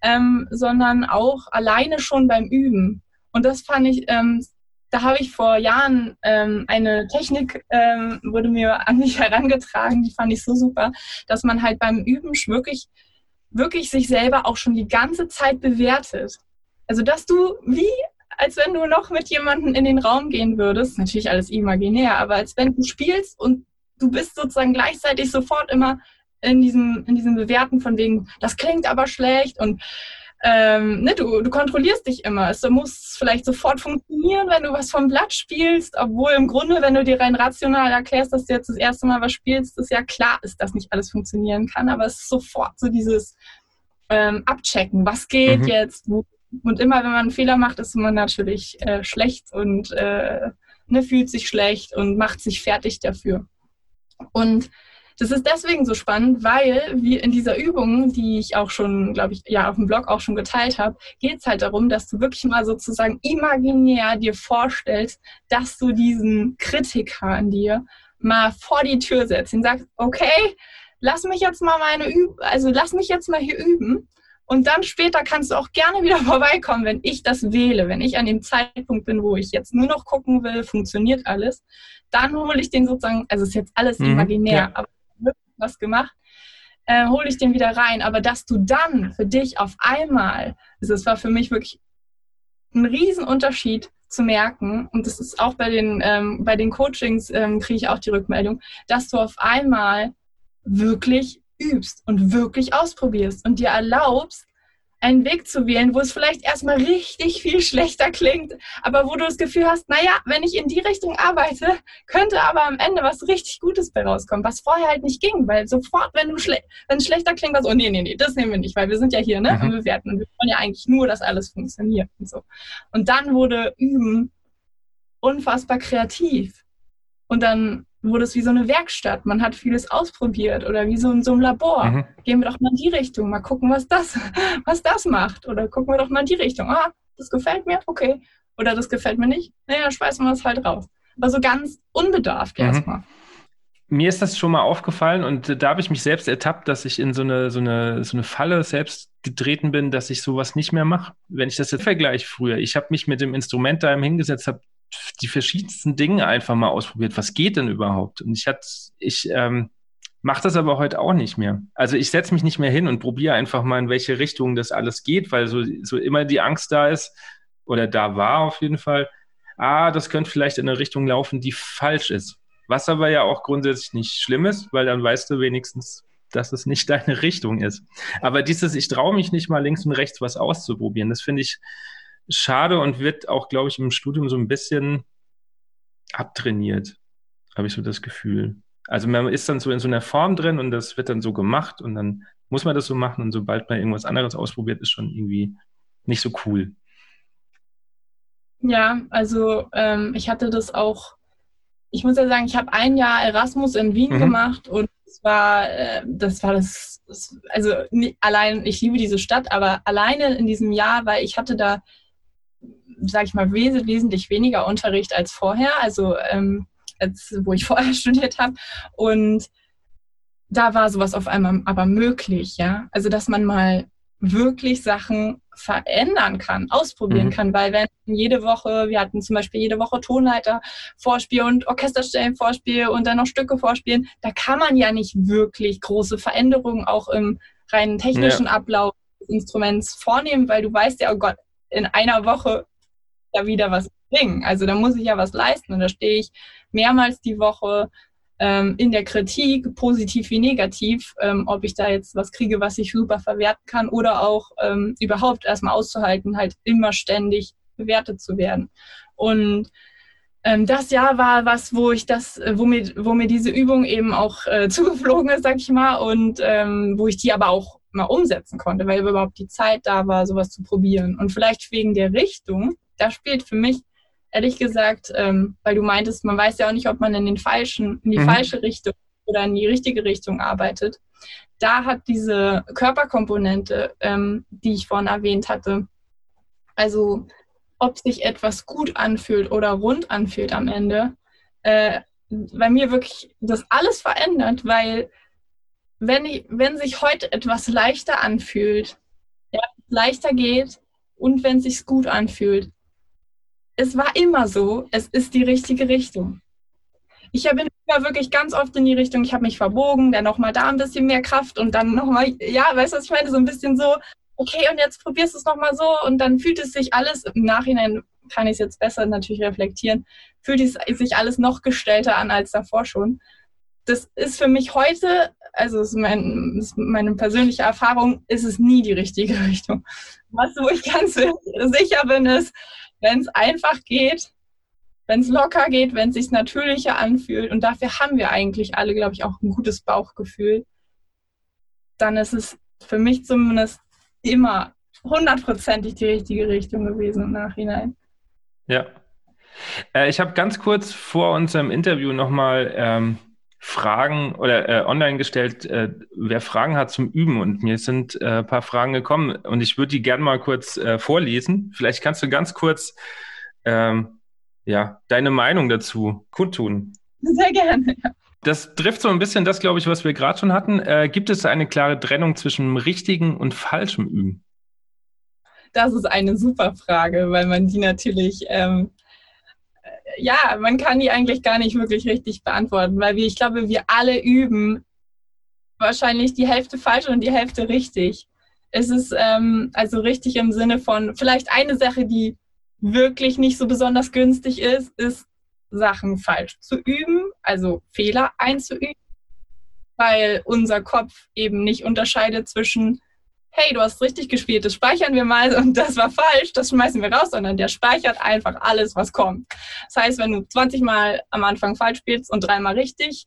ähm, sondern auch alleine schon beim Üben. Und das fand ich, ähm, da habe ich vor Jahren ähm, eine Technik, ähm, wurde mir an mich herangetragen, die fand ich so super, dass man halt beim Üben wirklich wirklich sich selber auch schon die ganze Zeit bewertet. Also, dass du wie, als wenn du noch mit jemandem in den Raum gehen würdest, natürlich alles imaginär, aber als wenn du spielst und du bist sozusagen gleichzeitig sofort immer in diesem, in diesem Bewerten von wegen, das klingt aber schlecht und ähm, ne, du, du kontrollierst dich immer. Es muss vielleicht sofort funktionieren, wenn du was vom Blatt spielst, obwohl im Grunde, wenn du dir rein rational erklärst, dass du jetzt das erste Mal was spielst, ist ja klar ist, dass nicht alles funktionieren kann, aber es ist sofort so dieses ähm, Abchecken, was geht mhm. jetzt, und immer wenn man einen Fehler macht, ist man natürlich äh, schlecht und äh, ne, fühlt sich schlecht und macht sich fertig dafür. Und das ist deswegen so spannend, weil wie in dieser Übung, die ich auch schon, glaube ich, ja auf dem Blog auch schon geteilt habe, geht es halt darum, dass du wirklich mal sozusagen imaginär dir vorstellst, dass du diesen Kritiker an dir mal vor die Tür setzt und sagst, okay, lass mich jetzt mal meine Üb also lass mich jetzt mal hier üben. Und dann später kannst du auch gerne wieder *laughs* vorbeikommen, wenn ich das wähle, wenn ich an dem Zeitpunkt bin, wo ich jetzt nur noch gucken will, funktioniert alles, dann hole ich den sozusagen, also ist jetzt alles mhm, imaginär, ja. aber was gemacht, äh, hole ich den wieder rein. Aber dass du dann für dich auf einmal, also es war für mich wirklich ein Riesenunterschied zu merken, und das ist auch bei den, ähm, bei den Coachings, ähm, kriege ich auch die Rückmeldung, dass du auf einmal wirklich übst und wirklich ausprobierst und dir erlaubst, einen Weg zu wählen, wo es vielleicht erstmal richtig viel schlechter klingt, aber wo du das Gefühl hast, naja, wenn ich in die Richtung arbeite, könnte aber am Ende was richtig Gutes bei rauskommen, was vorher halt nicht ging, weil sofort, wenn du schle wenn es schlechter klingt, was, oh nee, nee, nee, das nehmen wir nicht, weil wir sind ja hier, ne, mhm. und bewerten und wir wollen ja eigentlich nur, dass alles funktioniert und so. Und dann wurde Üben unfassbar kreativ. Und dann wurde es wie so eine Werkstatt. Man hat vieles ausprobiert oder wie so in so einem Labor. Mhm. Gehen wir doch mal in die Richtung, mal gucken, was das, *laughs* was das macht. Oder gucken wir doch mal in die Richtung. Ah, das gefällt mir, okay. Oder das gefällt mir nicht. Naja, schmeißen wir es halt raus. Also ganz unbedarft mhm. erstmal. Mir ist das schon mal aufgefallen und da habe ich mich selbst ertappt, dass ich in so eine, so eine, so eine Falle selbst getreten bin, dass ich sowas nicht mehr mache. Wenn ich das jetzt vergleiche früher, ich habe mich mit dem Instrument da hingesetzt, habe die verschiedensten Dinge einfach mal ausprobiert. Was geht denn überhaupt? Und ich hatte, ich ähm, mache das aber heute auch nicht mehr. Also ich setze mich nicht mehr hin und probiere einfach mal, in welche Richtung das alles geht, weil so, so immer die Angst da ist, oder da war auf jeden Fall, ah, das könnte vielleicht in eine Richtung laufen, die falsch ist. Was aber ja auch grundsätzlich nicht schlimm ist, weil dann weißt du wenigstens, dass es nicht *laughs* deine Richtung ist. Aber dieses, ich traue mich nicht mal links und rechts was auszuprobieren, das finde ich schade und wird auch, glaube ich, im Studium so ein bisschen abtrainiert, habe ich so das Gefühl. Also man ist dann so in so einer Form drin und das wird dann so gemacht und dann muss man das so machen und sobald man irgendwas anderes ausprobiert, ist schon irgendwie nicht so cool. Ja, also ähm, ich hatte das auch, ich muss ja sagen, ich habe ein Jahr Erasmus in Wien mhm. gemacht und es war, äh, das war das, das also nicht, allein, ich liebe diese Stadt, aber alleine in diesem Jahr, weil ich hatte da, sag ich mal, wes wesentlich weniger Unterricht als vorher, also ähm, als wo ich *laughs* vorher studiert habe und da war sowas auf einmal aber möglich, ja. Also dass man mal wirklich Sachen verändern kann, ausprobieren mhm. kann, weil wenn jede Woche, wir hatten zum Beispiel jede Woche Tonleiter Vorspiel und Orchesterstellen Vorspiel und dann noch Stücke vorspielen, da kann man ja nicht wirklich große Veränderungen auch im reinen technischen ja. Ablauf des Instruments vornehmen, weil du weißt ja, oh Gott, in einer Woche da wieder was bringen. Also da muss ich ja was leisten und da stehe ich mehrmals die Woche ähm, in der Kritik, positiv wie negativ, ähm, ob ich da jetzt was kriege, was ich super verwerten kann oder auch ähm, überhaupt erstmal auszuhalten, halt immer ständig bewertet zu werden. Und ähm, das Jahr war was, wo ich das, wo mir, wo mir diese Übung eben auch äh, *laughs* zugeflogen ist, sag ich mal, und ähm, wo ich die aber auch mal umsetzen konnte, weil überhaupt die Zeit da war, sowas zu probieren. Und vielleicht wegen der Richtung, da spielt für mich ehrlich gesagt, ähm, weil du meintest, man weiß ja auch nicht, ob man in den falschen, in die mhm. falsche Richtung oder in die richtige Richtung arbeitet. Da hat diese Körperkomponente, ähm, die ich vorhin erwähnt hatte, also ob sich etwas gut anfühlt oder rund anfühlt am Ende, äh, bei mir wirklich das alles verändert, weil wenn, ich, wenn sich heute etwas leichter anfühlt, ja, leichter geht und wenn es sich gut anfühlt, es war immer so, es ist die richtige Richtung. Ich bin wirklich ganz oft in die Richtung, ich habe mich verbogen, dann nochmal da ein bisschen mehr Kraft und dann nochmal, ja, weißt du, was ich meine? So ein bisschen so, okay, und jetzt probierst du es nochmal so und dann fühlt es sich alles, im Nachhinein kann ich es jetzt besser natürlich reflektieren, fühlt es sich alles noch gestellter an als davor schon. Das ist für mich heute, also ist, mein, ist meine persönliche Erfahrung, ist es nie die richtige *laughs* Richtung. Was, wo ich ganz *laughs* sicher bin, ist, wenn es einfach geht, wenn es locker geht, wenn es sich natürlicher anfühlt und dafür haben wir eigentlich alle, glaube ich, auch ein gutes Bauchgefühl, dann ist es für mich zumindest immer hundertprozentig die richtige Richtung gewesen im Nachhinein. Ja. Äh, ich habe ganz kurz vor unserem Interview nochmal ähm, Fragen oder äh, online gestellt, äh, wer Fragen hat zum Üben. Und mir sind äh, ein paar Fragen gekommen und ich würde die gerne mal kurz äh, vorlesen. Vielleicht kannst du ganz kurz ähm, ja, deine Meinung dazu kundtun. Sehr gerne. Das trifft so ein bisschen das, glaube ich, was wir gerade schon hatten. Äh, gibt es eine klare Trennung zwischen richtigen und falschem Üben? Das ist eine super Frage, weil man die natürlich ähm, ja, man kann die eigentlich gar nicht wirklich richtig beantworten, weil wir, ich glaube, wir alle üben wahrscheinlich die Hälfte falsch und die Hälfte richtig. Es ist ähm, also richtig im Sinne von vielleicht eine Sache, die wirklich nicht so besonders günstig ist, ist Sachen falsch zu üben, also Fehler einzuüben, weil unser Kopf eben nicht unterscheidet zwischen hey, du hast richtig gespielt, das speichern wir mal und das war falsch, das schmeißen wir raus, sondern der speichert einfach alles, was kommt. Das heißt, wenn du 20 Mal am Anfang falsch spielst und dreimal richtig,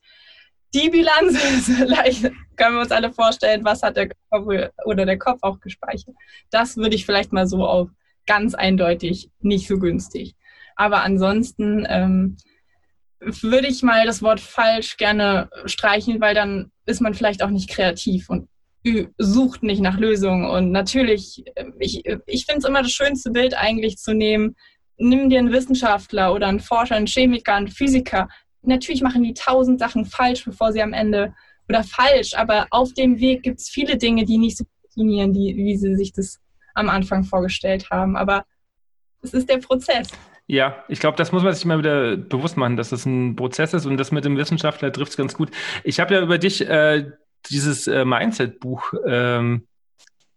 die Bilanz *laughs* ist können wir uns alle vorstellen, was hat der Körper oder der Kopf auch gespeichert. Das würde ich vielleicht mal so auf ganz eindeutig nicht so günstig. Aber ansonsten ähm, würde ich mal das Wort falsch gerne streichen, weil dann ist man vielleicht auch nicht kreativ und sucht nicht nach Lösungen. Und natürlich, ich, ich finde es immer das schönste Bild eigentlich zu nehmen. Nimm dir einen Wissenschaftler oder einen Forscher, einen Chemiker, einen Physiker. Natürlich machen die tausend Sachen falsch, bevor sie am Ende oder falsch, aber auf dem Weg gibt es viele Dinge, die nicht so funktionieren, die, wie sie sich das am Anfang vorgestellt haben. Aber es ist der Prozess. Ja, ich glaube, das muss man sich mal wieder bewusst machen, dass das ein Prozess ist und das mit dem Wissenschaftler trifft es ganz gut. Ich habe ja über dich äh, dieses äh, Mindset-Buch ähm,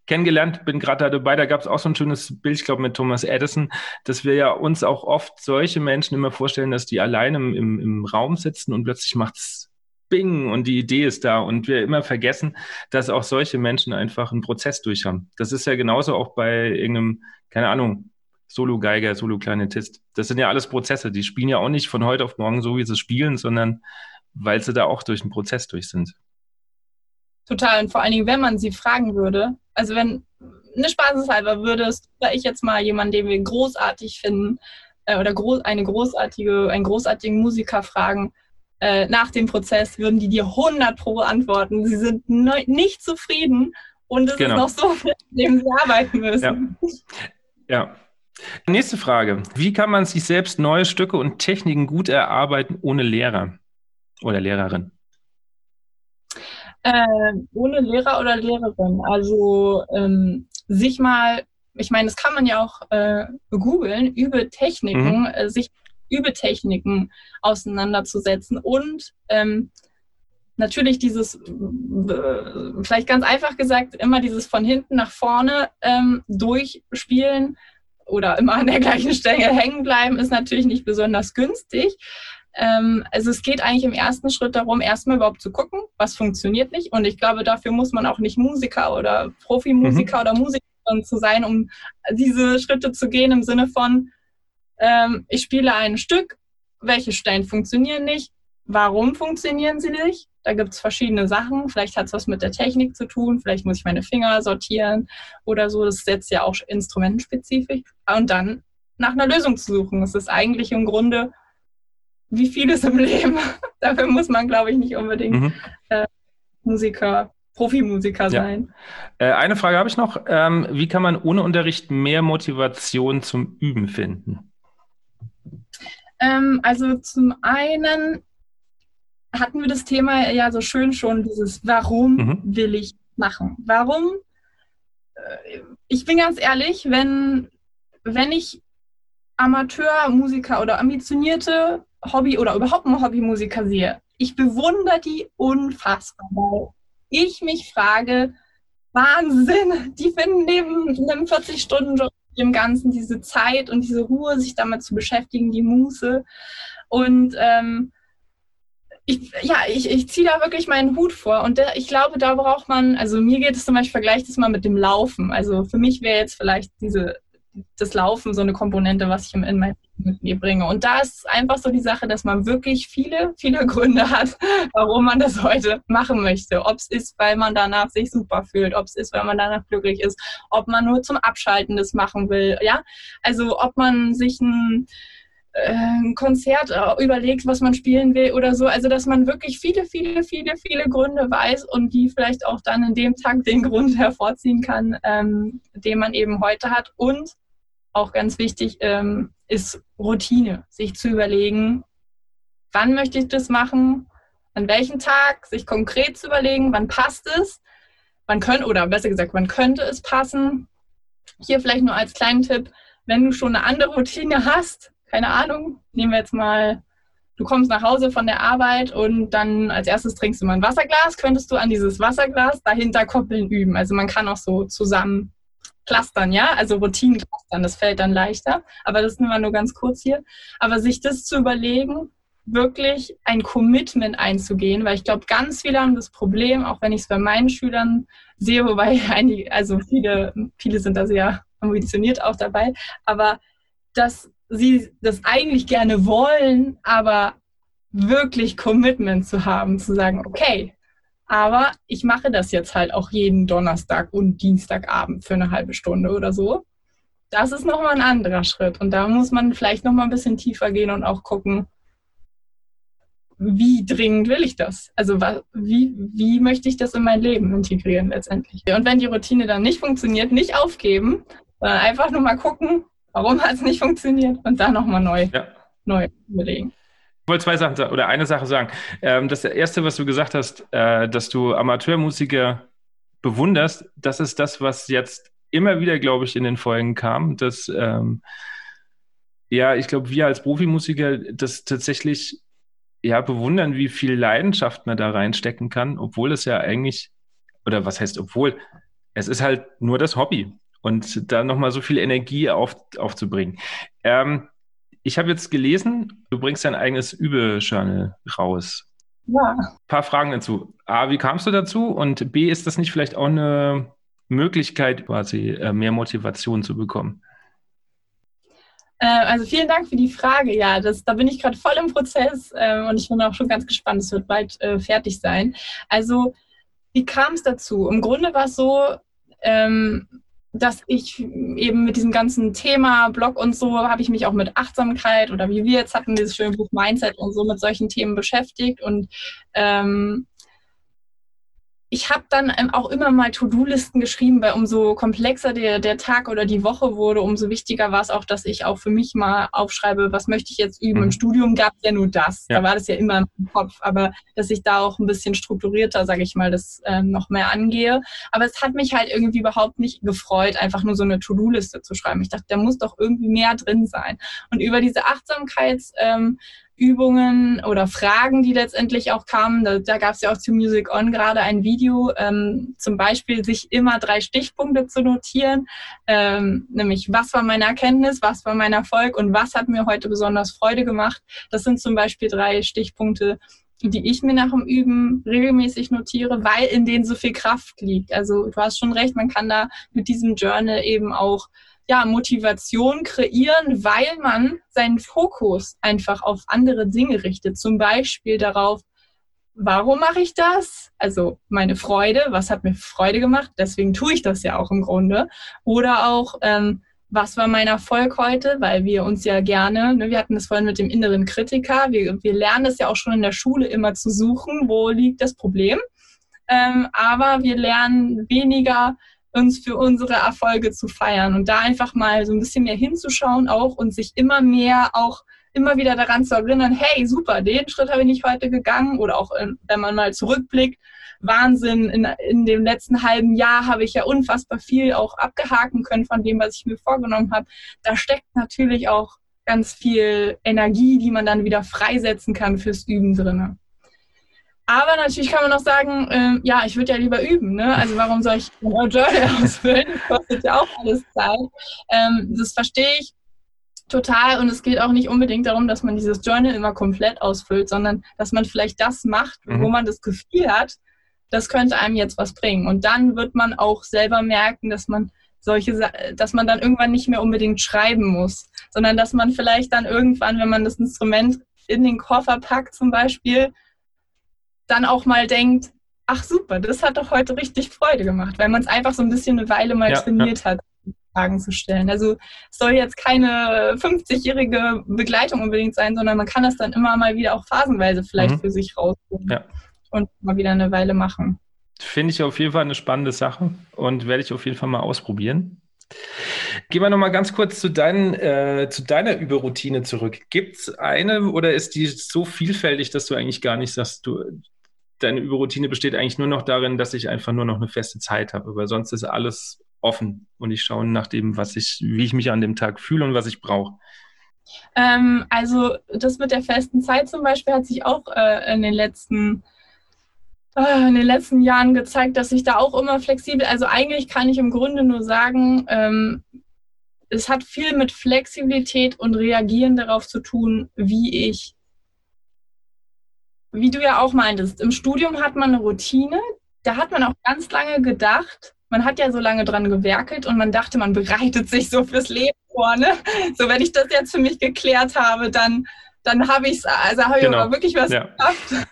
kennengelernt, bin gerade da dabei, da gab es auch so ein schönes Bild, ich glaube, mit Thomas Edison, dass wir ja uns auch oft solche Menschen immer vorstellen, dass die alleine im, im, im Raum sitzen und plötzlich macht es Bing und die Idee ist da und wir immer vergessen, dass auch solche Menschen einfach einen Prozess durch haben. Das ist ja genauso auch bei irgendeinem, keine Ahnung, Solo-Geiger, Solo-Klarinettist. Das sind ja alles Prozesse. Die spielen ja auch nicht von heute auf morgen so, wie sie spielen, sondern weil sie da auch durch einen Prozess durch sind. Total. Und vor allen Dingen, wenn man sie fragen würde, also wenn eine Spaßeshalber würdest, oder ich jetzt mal jemanden, den wir großartig finden, äh, oder groß, eine großartige, einen großartigen Musiker fragen, äh, nach dem Prozess würden die dir 100 pro antworten. Sie sind ne nicht zufrieden und es genau. ist noch so, mit dem sie arbeiten müssen. Ja. ja. Nächste Frage. Wie kann man sich selbst neue Stücke und Techniken gut erarbeiten ohne Lehrer oder Lehrerin? Äh, ohne Lehrer oder Lehrerin. Also ähm, sich mal, ich meine, das kann man ja auch äh, googeln, über Techniken, mhm. äh, sich Übetechniken auseinanderzusetzen und ähm, natürlich dieses, vielleicht ganz einfach gesagt, immer dieses von hinten nach vorne ähm, durchspielen oder immer an der gleichen Stelle *laughs* hängen bleiben, ist natürlich nicht besonders günstig. Ähm, also es geht eigentlich im ersten Schritt darum, erstmal überhaupt zu gucken, was funktioniert nicht. Und ich glaube, dafür muss man auch nicht Musiker oder Profimusiker mhm. oder Musikerin zu sein, um diese Schritte zu gehen im Sinne von, ähm, ich spiele ein Stück, welche Stellen funktionieren nicht, warum funktionieren sie nicht. Da gibt es verschiedene Sachen. Vielleicht hat es was mit der Technik zu tun, vielleicht muss ich meine Finger sortieren oder so. Das ist jetzt ja auch instrumentenspezifisch. Und dann nach einer Lösung zu suchen. Das ist eigentlich im Grunde wie vieles im Leben. *laughs* Dafür muss man, glaube ich, nicht unbedingt mhm. äh, Musiker, Profimusiker sein. Ja. Äh, eine Frage habe ich noch. Ähm, wie kann man ohne Unterricht mehr Motivation zum Üben finden? Ähm, also zum einen hatten wir das Thema ja so schön schon, dieses Warum mhm. will ich machen? Warum? Äh, ich bin ganz ehrlich, wenn, wenn ich Amateurmusiker oder ambitionierte Hobby- oder überhaupt mal Hobbymusiker sehe, ich bewundere die unfassbar, ich mich frage, Wahnsinn, die finden neben einem 40-Stunden-Job dem Ganzen diese Zeit und diese Ruhe, sich damit zu beschäftigen, die Muße. Und ähm, ich, ja, ich, ich ziehe da wirklich meinen Hut vor. Und der, ich glaube, da braucht man, also mir geht es zum Beispiel, vergleicht es mal mit dem Laufen. Also für mich wäre jetzt vielleicht diese, das Laufen so eine Komponente, was ich in mein mit mir bringe. Und da ist einfach so die Sache, dass man wirklich viele, viele *laughs* Gründe hat, warum man das heute machen möchte. Ob es ist, weil man danach sich super fühlt, ob es ist, weil man danach glücklich ist, ob man nur zum Abschalten das machen will, ja. Also ob man sich ein äh, ein Konzert äh, überlegt, was man spielen will oder so. Also, dass man wirklich viele, viele, viele, viele Gründe weiß und die vielleicht auch dann in dem Tag den Grund hervorziehen kann, ähm, den man eben heute hat. Und auch ganz wichtig ähm, ist Routine, sich zu überlegen, wann möchte ich das machen, an welchem Tag, sich konkret zu überlegen, wann passt es, wann könnte, oder besser gesagt, wann könnte es passen. Hier vielleicht nur als kleinen Tipp, wenn du schon eine andere Routine hast, keine Ahnung, nehmen wir jetzt mal, du kommst nach Hause von der Arbeit und dann als erstes trinkst du mal ein Wasserglas, könntest du an dieses Wasserglas dahinter koppeln üben. Also man kann auch so zusammen clustern, ja, also Routinen clustern, das fällt dann leichter, aber das nehmen wir nur ganz kurz hier. Aber sich das zu überlegen, wirklich ein Commitment einzugehen, weil ich glaube, ganz viele haben das Problem, auch wenn ich es bei meinen Schülern sehe, wobei *laughs* einige, also viele, viele sind da sehr ambitioniert auch dabei, aber dass sie das eigentlich gerne wollen, aber wirklich Commitment zu haben, zu sagen, okay, aber ich mache das jetzt halt auch jeden Donnerstag und Dienstagabend für eine halbe Stunde oder so. Das ist nochmal ein anderer Schritt. Und da muss man vielleicht nochmal ein bisschen tiefer gehen und auch gucken, wie dringend will ich das? Also wie, wie möchte ich das in mein Leben integrieren letztendlich? Und wenn die Routine dann nicht funktioniert, nicht aufgeben, sondern einfach nur mal gucken, warum hat es nicht funktioniert und dann nochmal neu, ja. neu überlegen. Wollte zwei Sachen oder eine Sache sagen. Ähm, das erste, was du gesagt hast, äh, dass du Amateurmusiker bewunderst, das ist das, was jetzt immer wieder, glaube ich, in den Folgen kam, dass ähm, ja, ich glaube, wir als Profimusiker das tatsächlich ja bewundern, wie viel Leidenschaft man da reinstecken kann, obwohl es ja eigentlich, oder was heißt obwohl, es ist halt nur das Hobby und da nochmal so viel Energie auf, aufzubringen. Ähm, ich habe jetzt gelesen, du bringst dein eigenes Übejournal raus. Ja. Ein paar Fragen dazu. A, wie kamst du dazu? Und B, ist das nicht vielleicht auch eine Möglichkeit, quasi äh, mehr Motivation zu bekommen? Äh, also vielen Dank für die Frage. Ja, das, da bin ich gerade voll im Prozess äh, und ich bin auch schon ganz gespannt. Es wird bald äh, fertig sein. Also wie kam es dazu? Im Grunde war es so, ähm, dass ich eben mit diesem ganzen Thema Blog und so habe ich mich auch mit Achtsamkeit oder wie wir jetzt hatten, dieses schöne Buch Mindset und so mit solchen Themen beschäftigt. Und ähm, ich habe dann ähm, auch immer mal To-Do-Listen geschrieben, weil umso komplexer der, der Tag oder die Woche wurde, umso wichtiger war es auch, dass ich auch für mich mal aufschreibe, was möchte ich jetzt üben. Mhm. Im Studium gab es ja nur das, ja. da war das ja immer im Kopf, aber dass ich da auch ein bisschen strukturierter, sage ich mal, das ähm, noch mehr angehe. Aber es hat mich halt irgendwie überhaupt nicht gefreut, einfach nur so eine To-Do-Liste zu schreiben. Ich dachte, da muss doch irgendwie mehr drin sein. Und über diese Achtsamkeits- ähm, Übungen oder Fragen, die letztendlich auch kamen. Da, da gab es ja auch zu Music On gerade ein Video, ähm, zum Beispiel sich immer drei Stichpunkte zu notieren, ähm, nämlich was war meine Erkenntnis, was war mein Erfolg und was hat mir heute besonders Freude gemacht. Das sind zum Beispiel drei Stichpunkte, die ich mir nach dem Üben regelmäßig notiere, weil in denen so viel Kraft liegt. Also du hast schon recht, man kann da mit diesem Journal eben auch ja, Motivation kreieren, weil man seinen Fokus einfach auf andere Dinge richtet. Zum Beispiel darauf, warum mache ich das? Also meine Freude, was hat mir Freude gemacht? Deswegen tue ich das ja auch im Grunde. Oder auch, ähm, was war mein Erfolg heute? Weil wir uns ja gerne, ne, wir hatten das vorhin mit dem inneren Kritiker, wir, wir lernen es ja auch schon in der Schule immer zu suchen, wo liegt das Problem. Ähm, aber wir lernen weniger uns für unsere Erfolge zu feiern und da einfach mal so ein bisschen mehr hinzuschauen auch und sich immer mehr auch immer wieder daran zu erinnern, hey, super, den Schritt habe ich nicht heute gegangen oder auch ähm, wenn man mal zurückblickt, Wahnsinn, in, in dem letzten halben Jahr habe ich ja unfassbar viel auch abgehaken können von dem, was ich mir vorgenommen habe. Da steckt natürlich auch ganz viel Energie, die man dann wieder freisetzen kann fürs Üben drinne. Aber natürlich kann man auch sagen, äh, ja, ich würde ja lieber üben. Ne? Also warum soll ich ein Journal *laughs* ausfüllen? Das kostet ja auch alles Zeit. Ähm, das verstehe ich total. Und es geht auch nicht unbedingt darum, dass man dieses Journal immer komplett ausfüllt, sondern dass man vielleicht das macht, mhm. wo man das Gefühl hat, das könnte einem jetzt was bringen. Und dann wird man auch selber merken, dass man solche, dass man dann irgendwann nicht mehr unbedingt schreiben muss, sondern dass man vielleicht dann irgendwann, wenn man das Instrument in den Koffer packt zum Beispiel, dann auch mal denkt, ach super, das hat doch heute richtig Freude gemacht, weil man es einfach so ein bisschen eine Weile mal ja, trainiert ja. hat, Fragen zu stellen. Also es soll jetzt keine 50-jährige Begleitung unbedingt sein, sondern man kann das dann immer mal wieder auch phasenweise vielleicht mhm. für sich rausholen ja. und mal wieder eine Weile machen. Finde ich auf jeden Fall eine spannende Sache und werde ich auf jeden Fall mal ausprobieren. Gehen wir nochmal ganz kurz zu, dein, äh, zu deiner Überroutine zurück. Gibt es eine oder ist die so vielfältig, dass du eigentlich gar nicht sagst, du, deine Überroutine besteht eigentlich nur noch darin, dass ich einfach nur noch eine feste Zeit habe, weil sonst ist alles offen und ich schaue nach dem, was ich, wie ich mich an dem Tag fühle und was ich brauche. Ähm, also das mit der festen Zeit zum Beispiel hat sich auch äh, in den letzten äh, in den letzten Jahren gezeigt, dass ich da auch immer flexibel, also eigentlich kann ich im Grunde nur sagen, ähm, es hat viel mit Flexibilität und Reagieren darauf zu tun, wie ich wie du ja auch meintest, im Studium hat man eine Routine. Da hat man auch ganz lange gedacht, man hat ja so lange dran gewerkelt und man dachte, man bereitet sich so fürs Leben vor. Ne? So, wenn ich das jetzt für mich geklärt habe, dann, dann habe ich es, also habe genau. ich wirklich was ja. geschafft.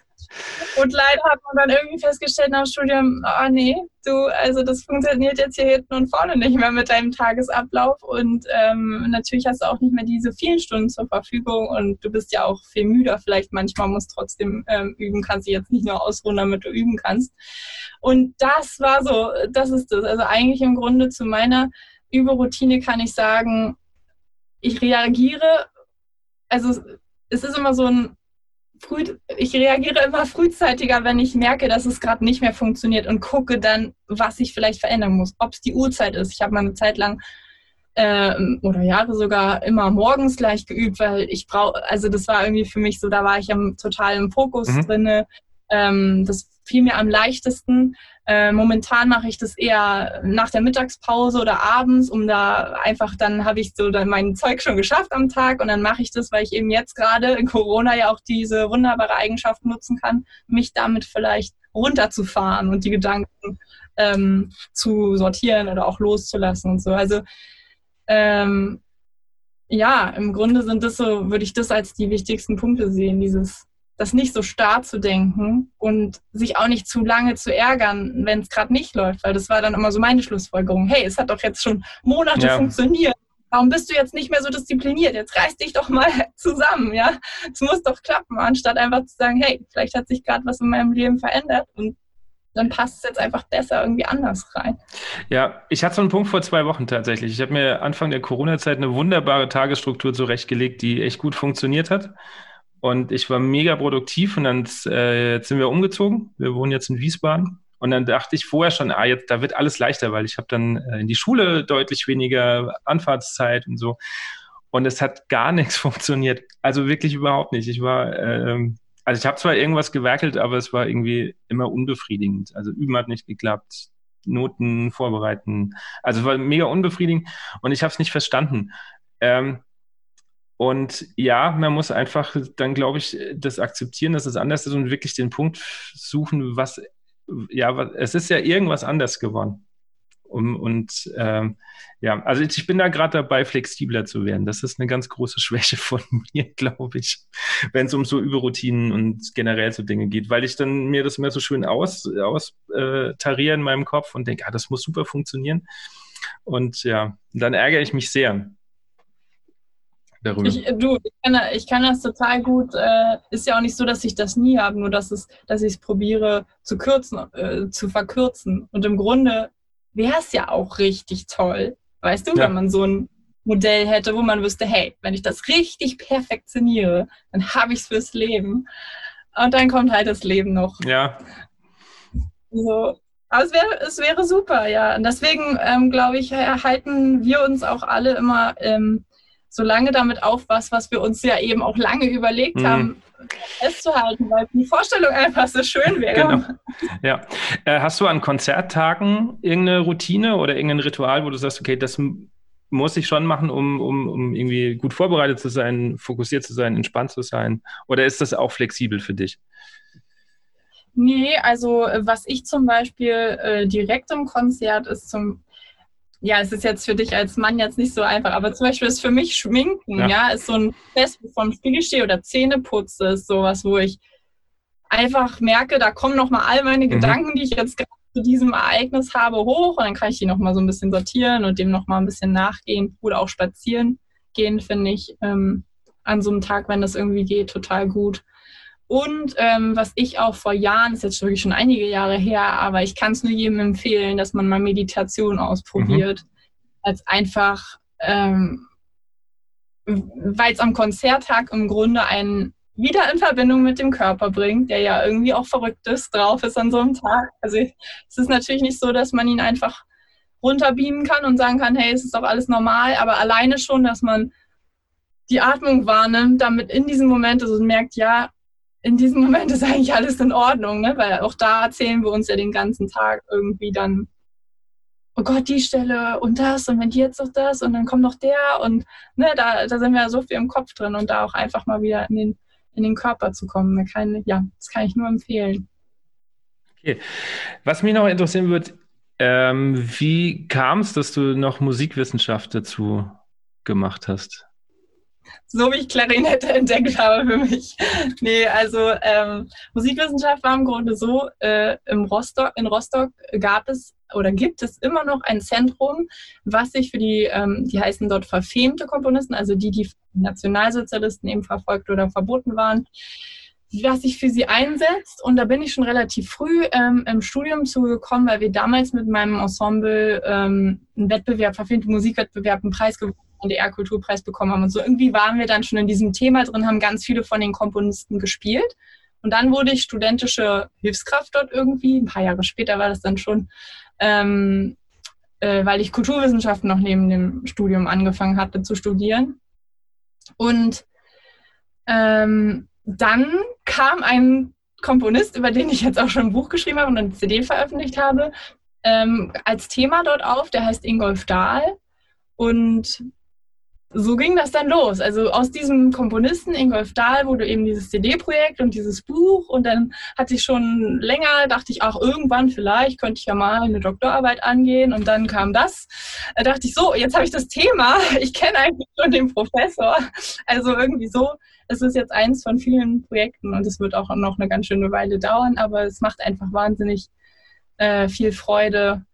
Und leider hat man dann irgendwie festgestellt nach dem Studium, oh nee, du, also das funktioniert jetzt hier hinten und vorne nicht mehr mit deinem Tagesablauf. Und ähm, natürlich hast du auch nicht mehr diese vielen Stunden zur Verfügung und du bist ja auch viel müder. Vielleicht manchmal musst trotzdem ähm, üben, kannst du jetzt nicht nur ausruhen, damit du üben kannst. Und das war so, das ist das. Also eigentlich im Grunde zu meiner Überroutine kann ich sagen, ich reagiere, also es ist immer so ein früh, ich reagiere immer frühzeitiger, wenn ich merke, dass es gerade nicht mehr funktioniert und gucke dann, was ich vielleicht verändern muss. Ob es die Uhrzeit ist. Ich habe mal eine Zeit lang äh, oder Jahre sogar immer morgens gleich geübt, weil ich brauche, also das war irgendwie für mich so, da war ich am, total im Fokus mhm. drinne. Ähm, das fiel mir am leichtesten. Äh, momentan mache ich das eher nach der Mittagspause oder abends, um da einfach, dann habe ich so dann mein Zeug schon geschafft am Tag und dann mache ich das, weil ich eben jetzt gerade in Corona ja auch diese wunderbare Eigenschaft nutzen kann, mich damit vielleicht runterzufahren und die Gedanken ähm, zu sortieren oder auch loszulassen und so. Also ähm, ja, im Grunde sind das so, würde ich das als die wichtigsten Punkte sehen, dieses das nicht so starr zu denken und sich auch nicht zu lange zu ärgern, wenn es gerade nicht läuft, weil das war dann immer so meine Schlussfolgerung. Hey, es hat doch jetzt schon Monate ja. funktioniert. Warum bist du jetzt nicht mehr so diszipliniert? Jetzt reiß dich doch mal *laughs* zusammen, ja? Es muss doch klappen, anstatt einfach zu sagen, hey, vielleicht hat sich gerade was in meinem Leben verändert und dann passt es jetzt einfach besser irgendwie anders rein. Ja, ich hatte so einen Punkt vor zwei Wochen tatsächlich. Ich habe mir Anfang der Corona-Zeit eine wunderbare Tagesstruktur zurechtgelegt, die echt gut funktioniert hat. Und ich war mega produktiv und dann äh, jetzt sind wir umgezogen. Wir wohnen jetzt in Wiesbaden. Und dann dachte ich vorher schon, ah, jetzt, da wird alles leichter, weil ich habe dann äh, in die Schule deutlich weniger Anfahrtszeit und so. Und es hat gar nichts *laughs* funktioniert. Also wirklich überhaupt nicht. Ich war, ähm, also ich habe zwar irgendwas gewerkelt, aber es war irgendwie immer unbefriedigend. Also üben hat nicht geklappt, Noten vorbereiten. Also es war mega unbefriedigend und ich habe es nicht verstanden. Ähm, und ja, man muss einfach dann, glaube ich, das akzeptieren, dass es anders ist und wirklich den Punkt suchen, was, ja, was, es ist ja irgendwas anders geworden. Um, und ähm, ja, also ich bin da gerade dabei, flexibler zu werden. Das ist eine ganz große *laughs* Schwäche von mir, glaube ich, wenn es um so Überroutinen und generell so Dinge geht, weil ich dann mir das immer so schön aus, aus äh, in meinem Kopf und denke, ah, das muss super funktionieren. Und ja, dann ärgere ich mich sehr darüber? Ich, du, ich kann, ich kann, das total gut. Äh, ist ja auch nicht so, dass ich das nie habe, nur dass, es, dass ich es probiere zu kürzen, äh, zu verkürzen. Und im Grunde wäre es ja auch richtig toll, weißt du, ja. wenn man so ein Modell hätte, wo man wüsste, hey, wenn ich das richtig perfektioniere, dann habe ich es fürs Leben. Und dann kommt halt das Leben noch. Ja. So. Aber es wäre, es wäre super, ja. Und deswegen, ähm, glaube ich, halten wir uns auch alle immer ähm, so lange damit auf, was, was wir uns ja eben auch lange überlegt mhm. haben, festzuhalten, weil die Vorstellung einfach so schön wäre. Genau. Ja. Äh, hast du an Konzerttagen irgendeine Routine oder irgendein Ritual, wo du sagst, okay, das muss ich schon machen, um, um, um irgendwie gut vorbereitet zu sein, fokussiert zu sein, entspannt zu sein? Oder ist das auch flexibel für dich? Nee, also was ich zum Beispiel äh, direkt im Konzert ist zum ja, es ist jetzt für dich als Mann jetzt nicht so einfach, aber zum Beispiel ist für mich Schminken, ja, ja ist so ein Fest, wo vom Spiegel stehe oder Zähneputze ist sowas, wo ich einfach merke, da kommen nochmal all meine mhm. Gedanken, die ich jetzt gerade zu diesem Ereignis habe, hoch und dann kann ich die nochmal so ein bisschen sortieren und dem nochmal ein bisschen nachgehen oder auch spazieren gehen, finde ich ähm, an so einem Tag, wenn das irgendwie geht, total gut. Und ähm, was ich auch vor Jahren, ist jetzt wirklich schon einige Jahre her, aber ich kann es nur jedem empfehlen, dass man mal Meditation ausprobiert. Mhm. Als einfach, ähm, weil es am Konzerttag im Grunde einen wieder in Verbindung mit dem Körper bringt, der ja irgendwie auch verrückt ist, drauf ist an so einem Tag. Also es ist natürlich nicht so, dass man ihn einfach runterbeamen kann und sagen kann, hey, es ist doch alles normal, aber alleine schon, dass man die Atmung wahrnimmt, damit in diesem Moment und merkt, ja, in diesem Moment ist eigentlich alles in Ordnung, ne? weil auch da erzählen wir uns ja den ganzen Tag irgendwie dann, oh Gott, die Stelle und das und wenn die jetzt noch das und dann kommt noch der und ne, da, da sind wir ja so viel im Kopf drin und da auch einfach mal wieder in den, in den Körper zu kommen. Kann, ja, das kann ich nur empfehlen. Okay. Was mich noch interessieren würde, ähm, wie kam es, dass du noch Musikwissenschaft dazu gemacht hast? So wie ich Klarinette *laughs* entdeckt habe für mich. Nee, also ähm, Musikwissenschaft war im Grunde so, äh, im Rostock, in Rostock gab es oder gibt es immer noch ein Zentrum, was sich für die, ähm, die heißen dort verfemte Komponisten, also die, die Nationalsozialisten eben verfolgt oder verboten waren, was sich für sie einsetzt. Und da bin ich schon relativ früh ähm, im Studium zugekommen, weil wir damals mit meinem Ensemble ähm, einen Wettbewerb, verfilmte Musikwettbewerb, einen Preis gewonnen NDR-Kulturpreis bekommen haben. Und so irgendwie waren wir dann schon in diesem Thema drin, haben ganz viele von den Komponisten gespielt. Und dann wurde ich studentische Hilfskraft dort irgendwie. Ein paar Jahre später war das dann schon, ähm, äh, weil ich Kulturwissenschaften noch neben dem Studium angefangen hatte zu studieren. Und ähm, dann kam ein Komponist, über den ich jetzt auch schon ein Buch geschrieben habe und eine CD veröffentlicht habe, ähm, als Thema dort auf. Der heißt Ingolf Dahl. Und so ging das dann los. Also aus diesem Komponisten Ingolf Dahl wurde eben dieses CD-Projekt und dieses Buch und dann hatte ich schon länger, dachte ich auch irgendwann vielleicht könnte ich ja mal eine Doktorarbeit angehen und dann kam das. Da dachte ich so, jetzt habe ich das Thema, ich kenne eigentlich schon den Professor. Also irgendwie so, es ist jetzt eins von vielen Projekten und es wird auch noch eine ganz schöne Weile dauern, aber es macht einfach wahnsinnig äh, viel Freude,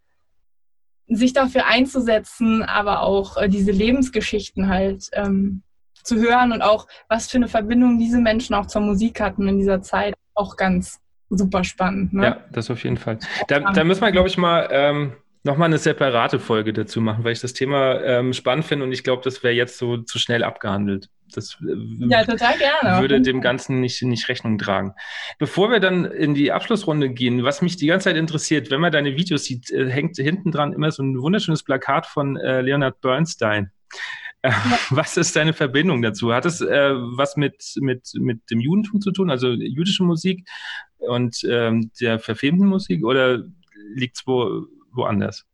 sich dafür einzusetzen, aber auch äh, diese Lebensgeschichten halt ähm, zu hören und auch, was für eine Verbindung diese Menschen auch zur Musik hatten in dieser Zeit, auch ganz super spannend. Ne? Ja, das auf jeden Fall. Da, da müssen wir, glaube ich, mal ähm, nochmal eine separate Folge dazu machen, weil ich das Thema ähm, spannend finde und ich glaube, das wäre jetzt so zu schnell abgehandelt. Das äh, ja, total gerne. würde dem Ganzen nicht, nicht Rechnung tragen. Bevor wir dann in die Abschlussrunde gehen, was mich die ganze Zeit interessiert, wenn man deine Videos sieht, äh, hängt hinten dran immer so ein wunderschönes Plakat von äh, Leonard Bernstein. Äh, ja. *laughs* Was ist deine Verbindung dazu? Hat es äh, was mit, mit, mit dem Judentum zu tun, also jüdische Musik und ähm, der verfilmten Musik oder liegt es wo, woanders?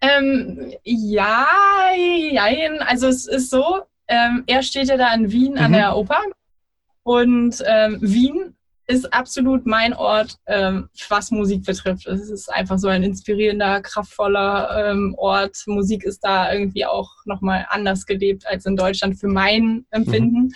Ähm, ja, jein. Also es ist so, ähm, er steht ja da in Wien mhm. an der Oper und ähm, Wien ist absolut mein Ort, ähm, was Musik betrifft. Es ist einfach so ein inspirierender, kraftvoller ähm, Ort. Musik ist da irgendwie auch nochmal anders gelebt als in Deutschland für mein Empfinden. Mhm.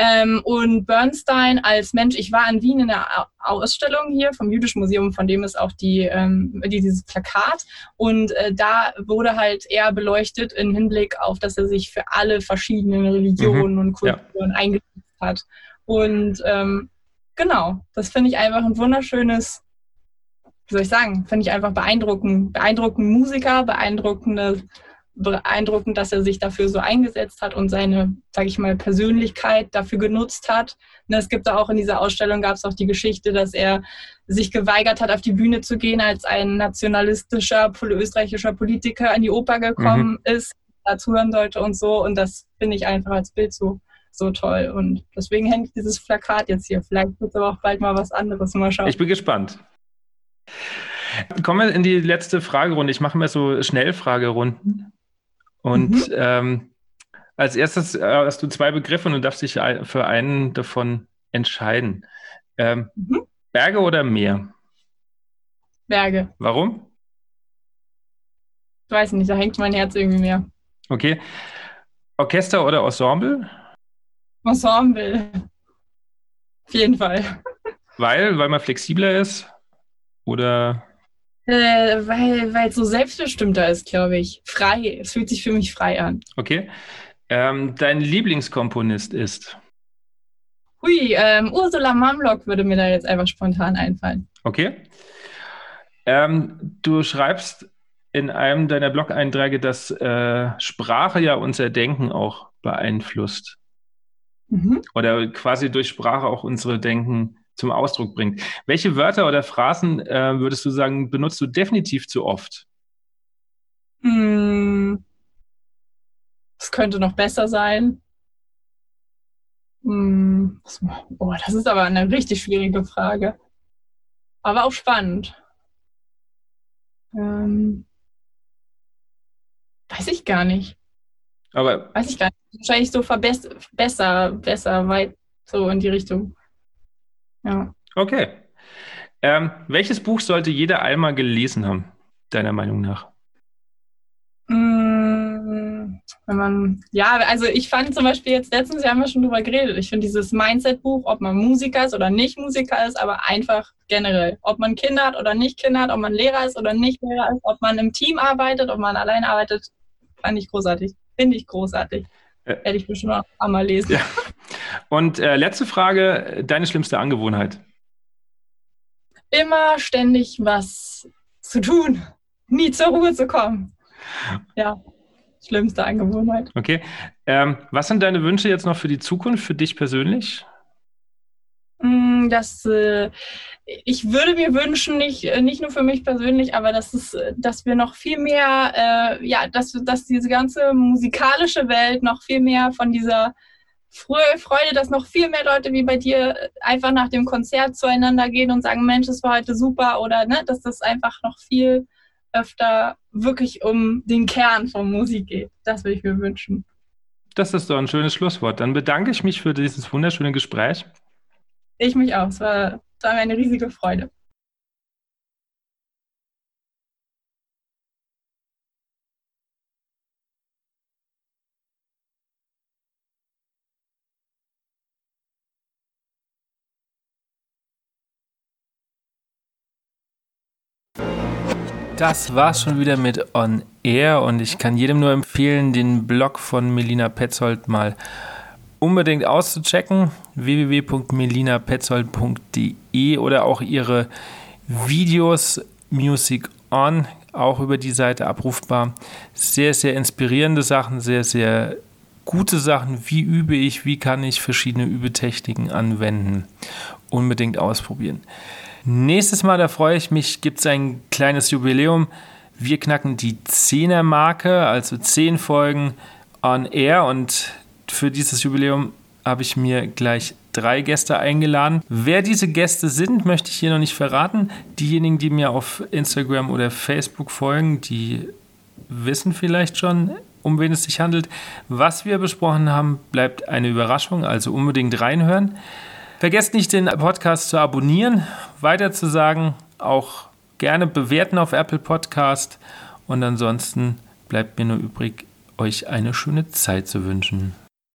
Ähm, und Bernstein als Mensch, ich war in Wien in der Ausstellung hier vom Jüdischen Museum, von dem ist auch die, ähm, dieses Plakat. Und äh, da wurde halt er beleuchtet im Hinblick auf, dass er sich für alle verschiedenen Religionen mhm. und Kulturen ja. eingesetzt hat. Und ähm, genau, das finde ich einfach ein wunderschönes, wie soll ich sagen, finde ich einfach beeindruckend. Beeindruckend Musiker, beeindruckende beeindruckend, dass er sich dafür so eingesetzt hat und seine, sage ich mal, Persönlichkeit dafür genutzt hat. Ne, es gibt da auch in dieser Ausstellung gab es auch die Geschichte, dass er sich geweigert hat, auf die Bühne zu gehen, als ein nationalistischer österreichischer Politiker in die Oper gekommen mhm. ist, dazuhören sollte und so. Und das finde ich einfach als Bild so so toll. Und deswegen hängt dieses Plakat jetzt hier. Vielleicht wird es aber auch bald mal was anderes. Mal schauen. Ich bin gespannt. Kommen wir in die letzte Fragerunde. Ich mache mir so Schnellfragerunden. Und mhm. ähm, als erstes äh, hast du zwei Begriffe und du darfst dich für einen davon entscheiden. Ähm, mhm. Berge oder Meer? Berge. Warum? Ich weiß nicht, da hängt mein Herz irgendwie mehr. Okay. Orchester oder Ensemble? Ensemble. Auf jeden Fall. Weil, weil man flexibler ist? Oder? Äh, weil weil es so selbstbestimmter ist, glaube ich. Frei. Es fühlt sich für mich frei an. Okay. Ähm, dein Lieblingskomponist ist? Hui, ähm, Ursula Mamlock würde mir da jetzt einfach spontan einfallen. Okay. Ähm, du schreibst in einem deiner Blog-Einträge, dass äh, Sprache ja unser Denken auch beeinflusst. Mhm. Oder quasi durch Sprache auch unsere Denken zum Ausdruck bringt. Welche Wörter oder Phrasen äh, würdest du sagen, benutzt du definitiv zu oft? Hm. Es könnte noch besser sein. Hm. Oh, das ist aber eine richtig schwierige Frage. Aber auch spannend. Ähm. Weiß ich gar nicht. Aber weiß ich gar nicht. Wahrscheinlich so verbess besser, besser, weit so in die Richtung. Ja. Okay. Ähm, welches Buch sollte jeder einmal gelesen haben, deiner Meinung nach? Mm, wenn man, ja, also ich fand zum Beispiel jetzt letztens, wir haben ja schon drüber geredet, ich finde dieses Mindset-Buch, ob man Musiker ist oder nicht Musiker ist, aber einfach generell. Ob man Kinder hat oder nicht Kinder hat, ob man Lehrer ist oder nicht Lehrer ist, ob man im Team arbeitet, ob man allein arbeitet, fand ich großartig. Finde ich großartig. Äh, Hätte ich bestimmt auch einmal lesen. Ja. Und äh, letzte Frage, deine schlimmste Angewohnheit? Immer ständig was zu tun, nie zur Ruhe zu kommen. Ja, schlimmste Angewohnheit. Okay. Ähm, was sind deine Wünsche jetzt noch für die Zukunft, für dich persönlich? Mm, dass äh, ich würde mir wünschen, nicht, äh, nicht nur für mich persönlich, aber dass, es, dass wir noch viel mehr, äh, ja, dass, dass diese ganze musikalische Welt noch viel mehr von dieser Freude, dass noch viel mehr Leute wie bei dir einfach nach dem Konzert zueinander gehen und sagen, Mensch, es war heute super oder ne, dass das einfach noch viel öfter wirklich um den Kern von Musik geht. Das würde ich mir wünschen. Das ist doch ein schönes Schlusswort. Dann bedanke ich mich für dieses wunderschöne Gespräch. Ich mich auch. Es war, es war mir eine riesige Freude. Das war's schon wieder mit On Air und ich kann jedem nur empfehlen, den Blog von Melina Petzold mal unbedingt auszuchecken. www.melinapetzold.de oder auch ihre Videos Music On auch über die Seite abrufbar. Sehr, sehr inspirierende Sachen, sehr, sehr gute Sachen. Wie übe ich? Wie kann ich verschiedene Übetechniken anwenden? Unbedingt ausprobieren. Nächstes Mal, da freue ich mich, gibt es ein kleines Jubiläum. Wir knacken die 10er Marke, also 10 Folgen on air und für dieses Jubiläum habe ich mir gleich drei Gäste eingeladen. Wer diese Gäste sind, möchte ich hier noch nicht verraten. Diejenigen, die mir auf Instagram oder Facebook folgen, die wissen vielleicht schon, um wen es sich handelt. Was wir besprochen haben, bleibt eine Überraschung, also unbedingt reinhören. Vergesst nicht, den Podcast zu abonnieren, weiter zu sagen, auch gerne bewerten auf Apple Podcast und ansonsten bleibt mir nur übrig, euch eine schöne Zeit zu wünschen.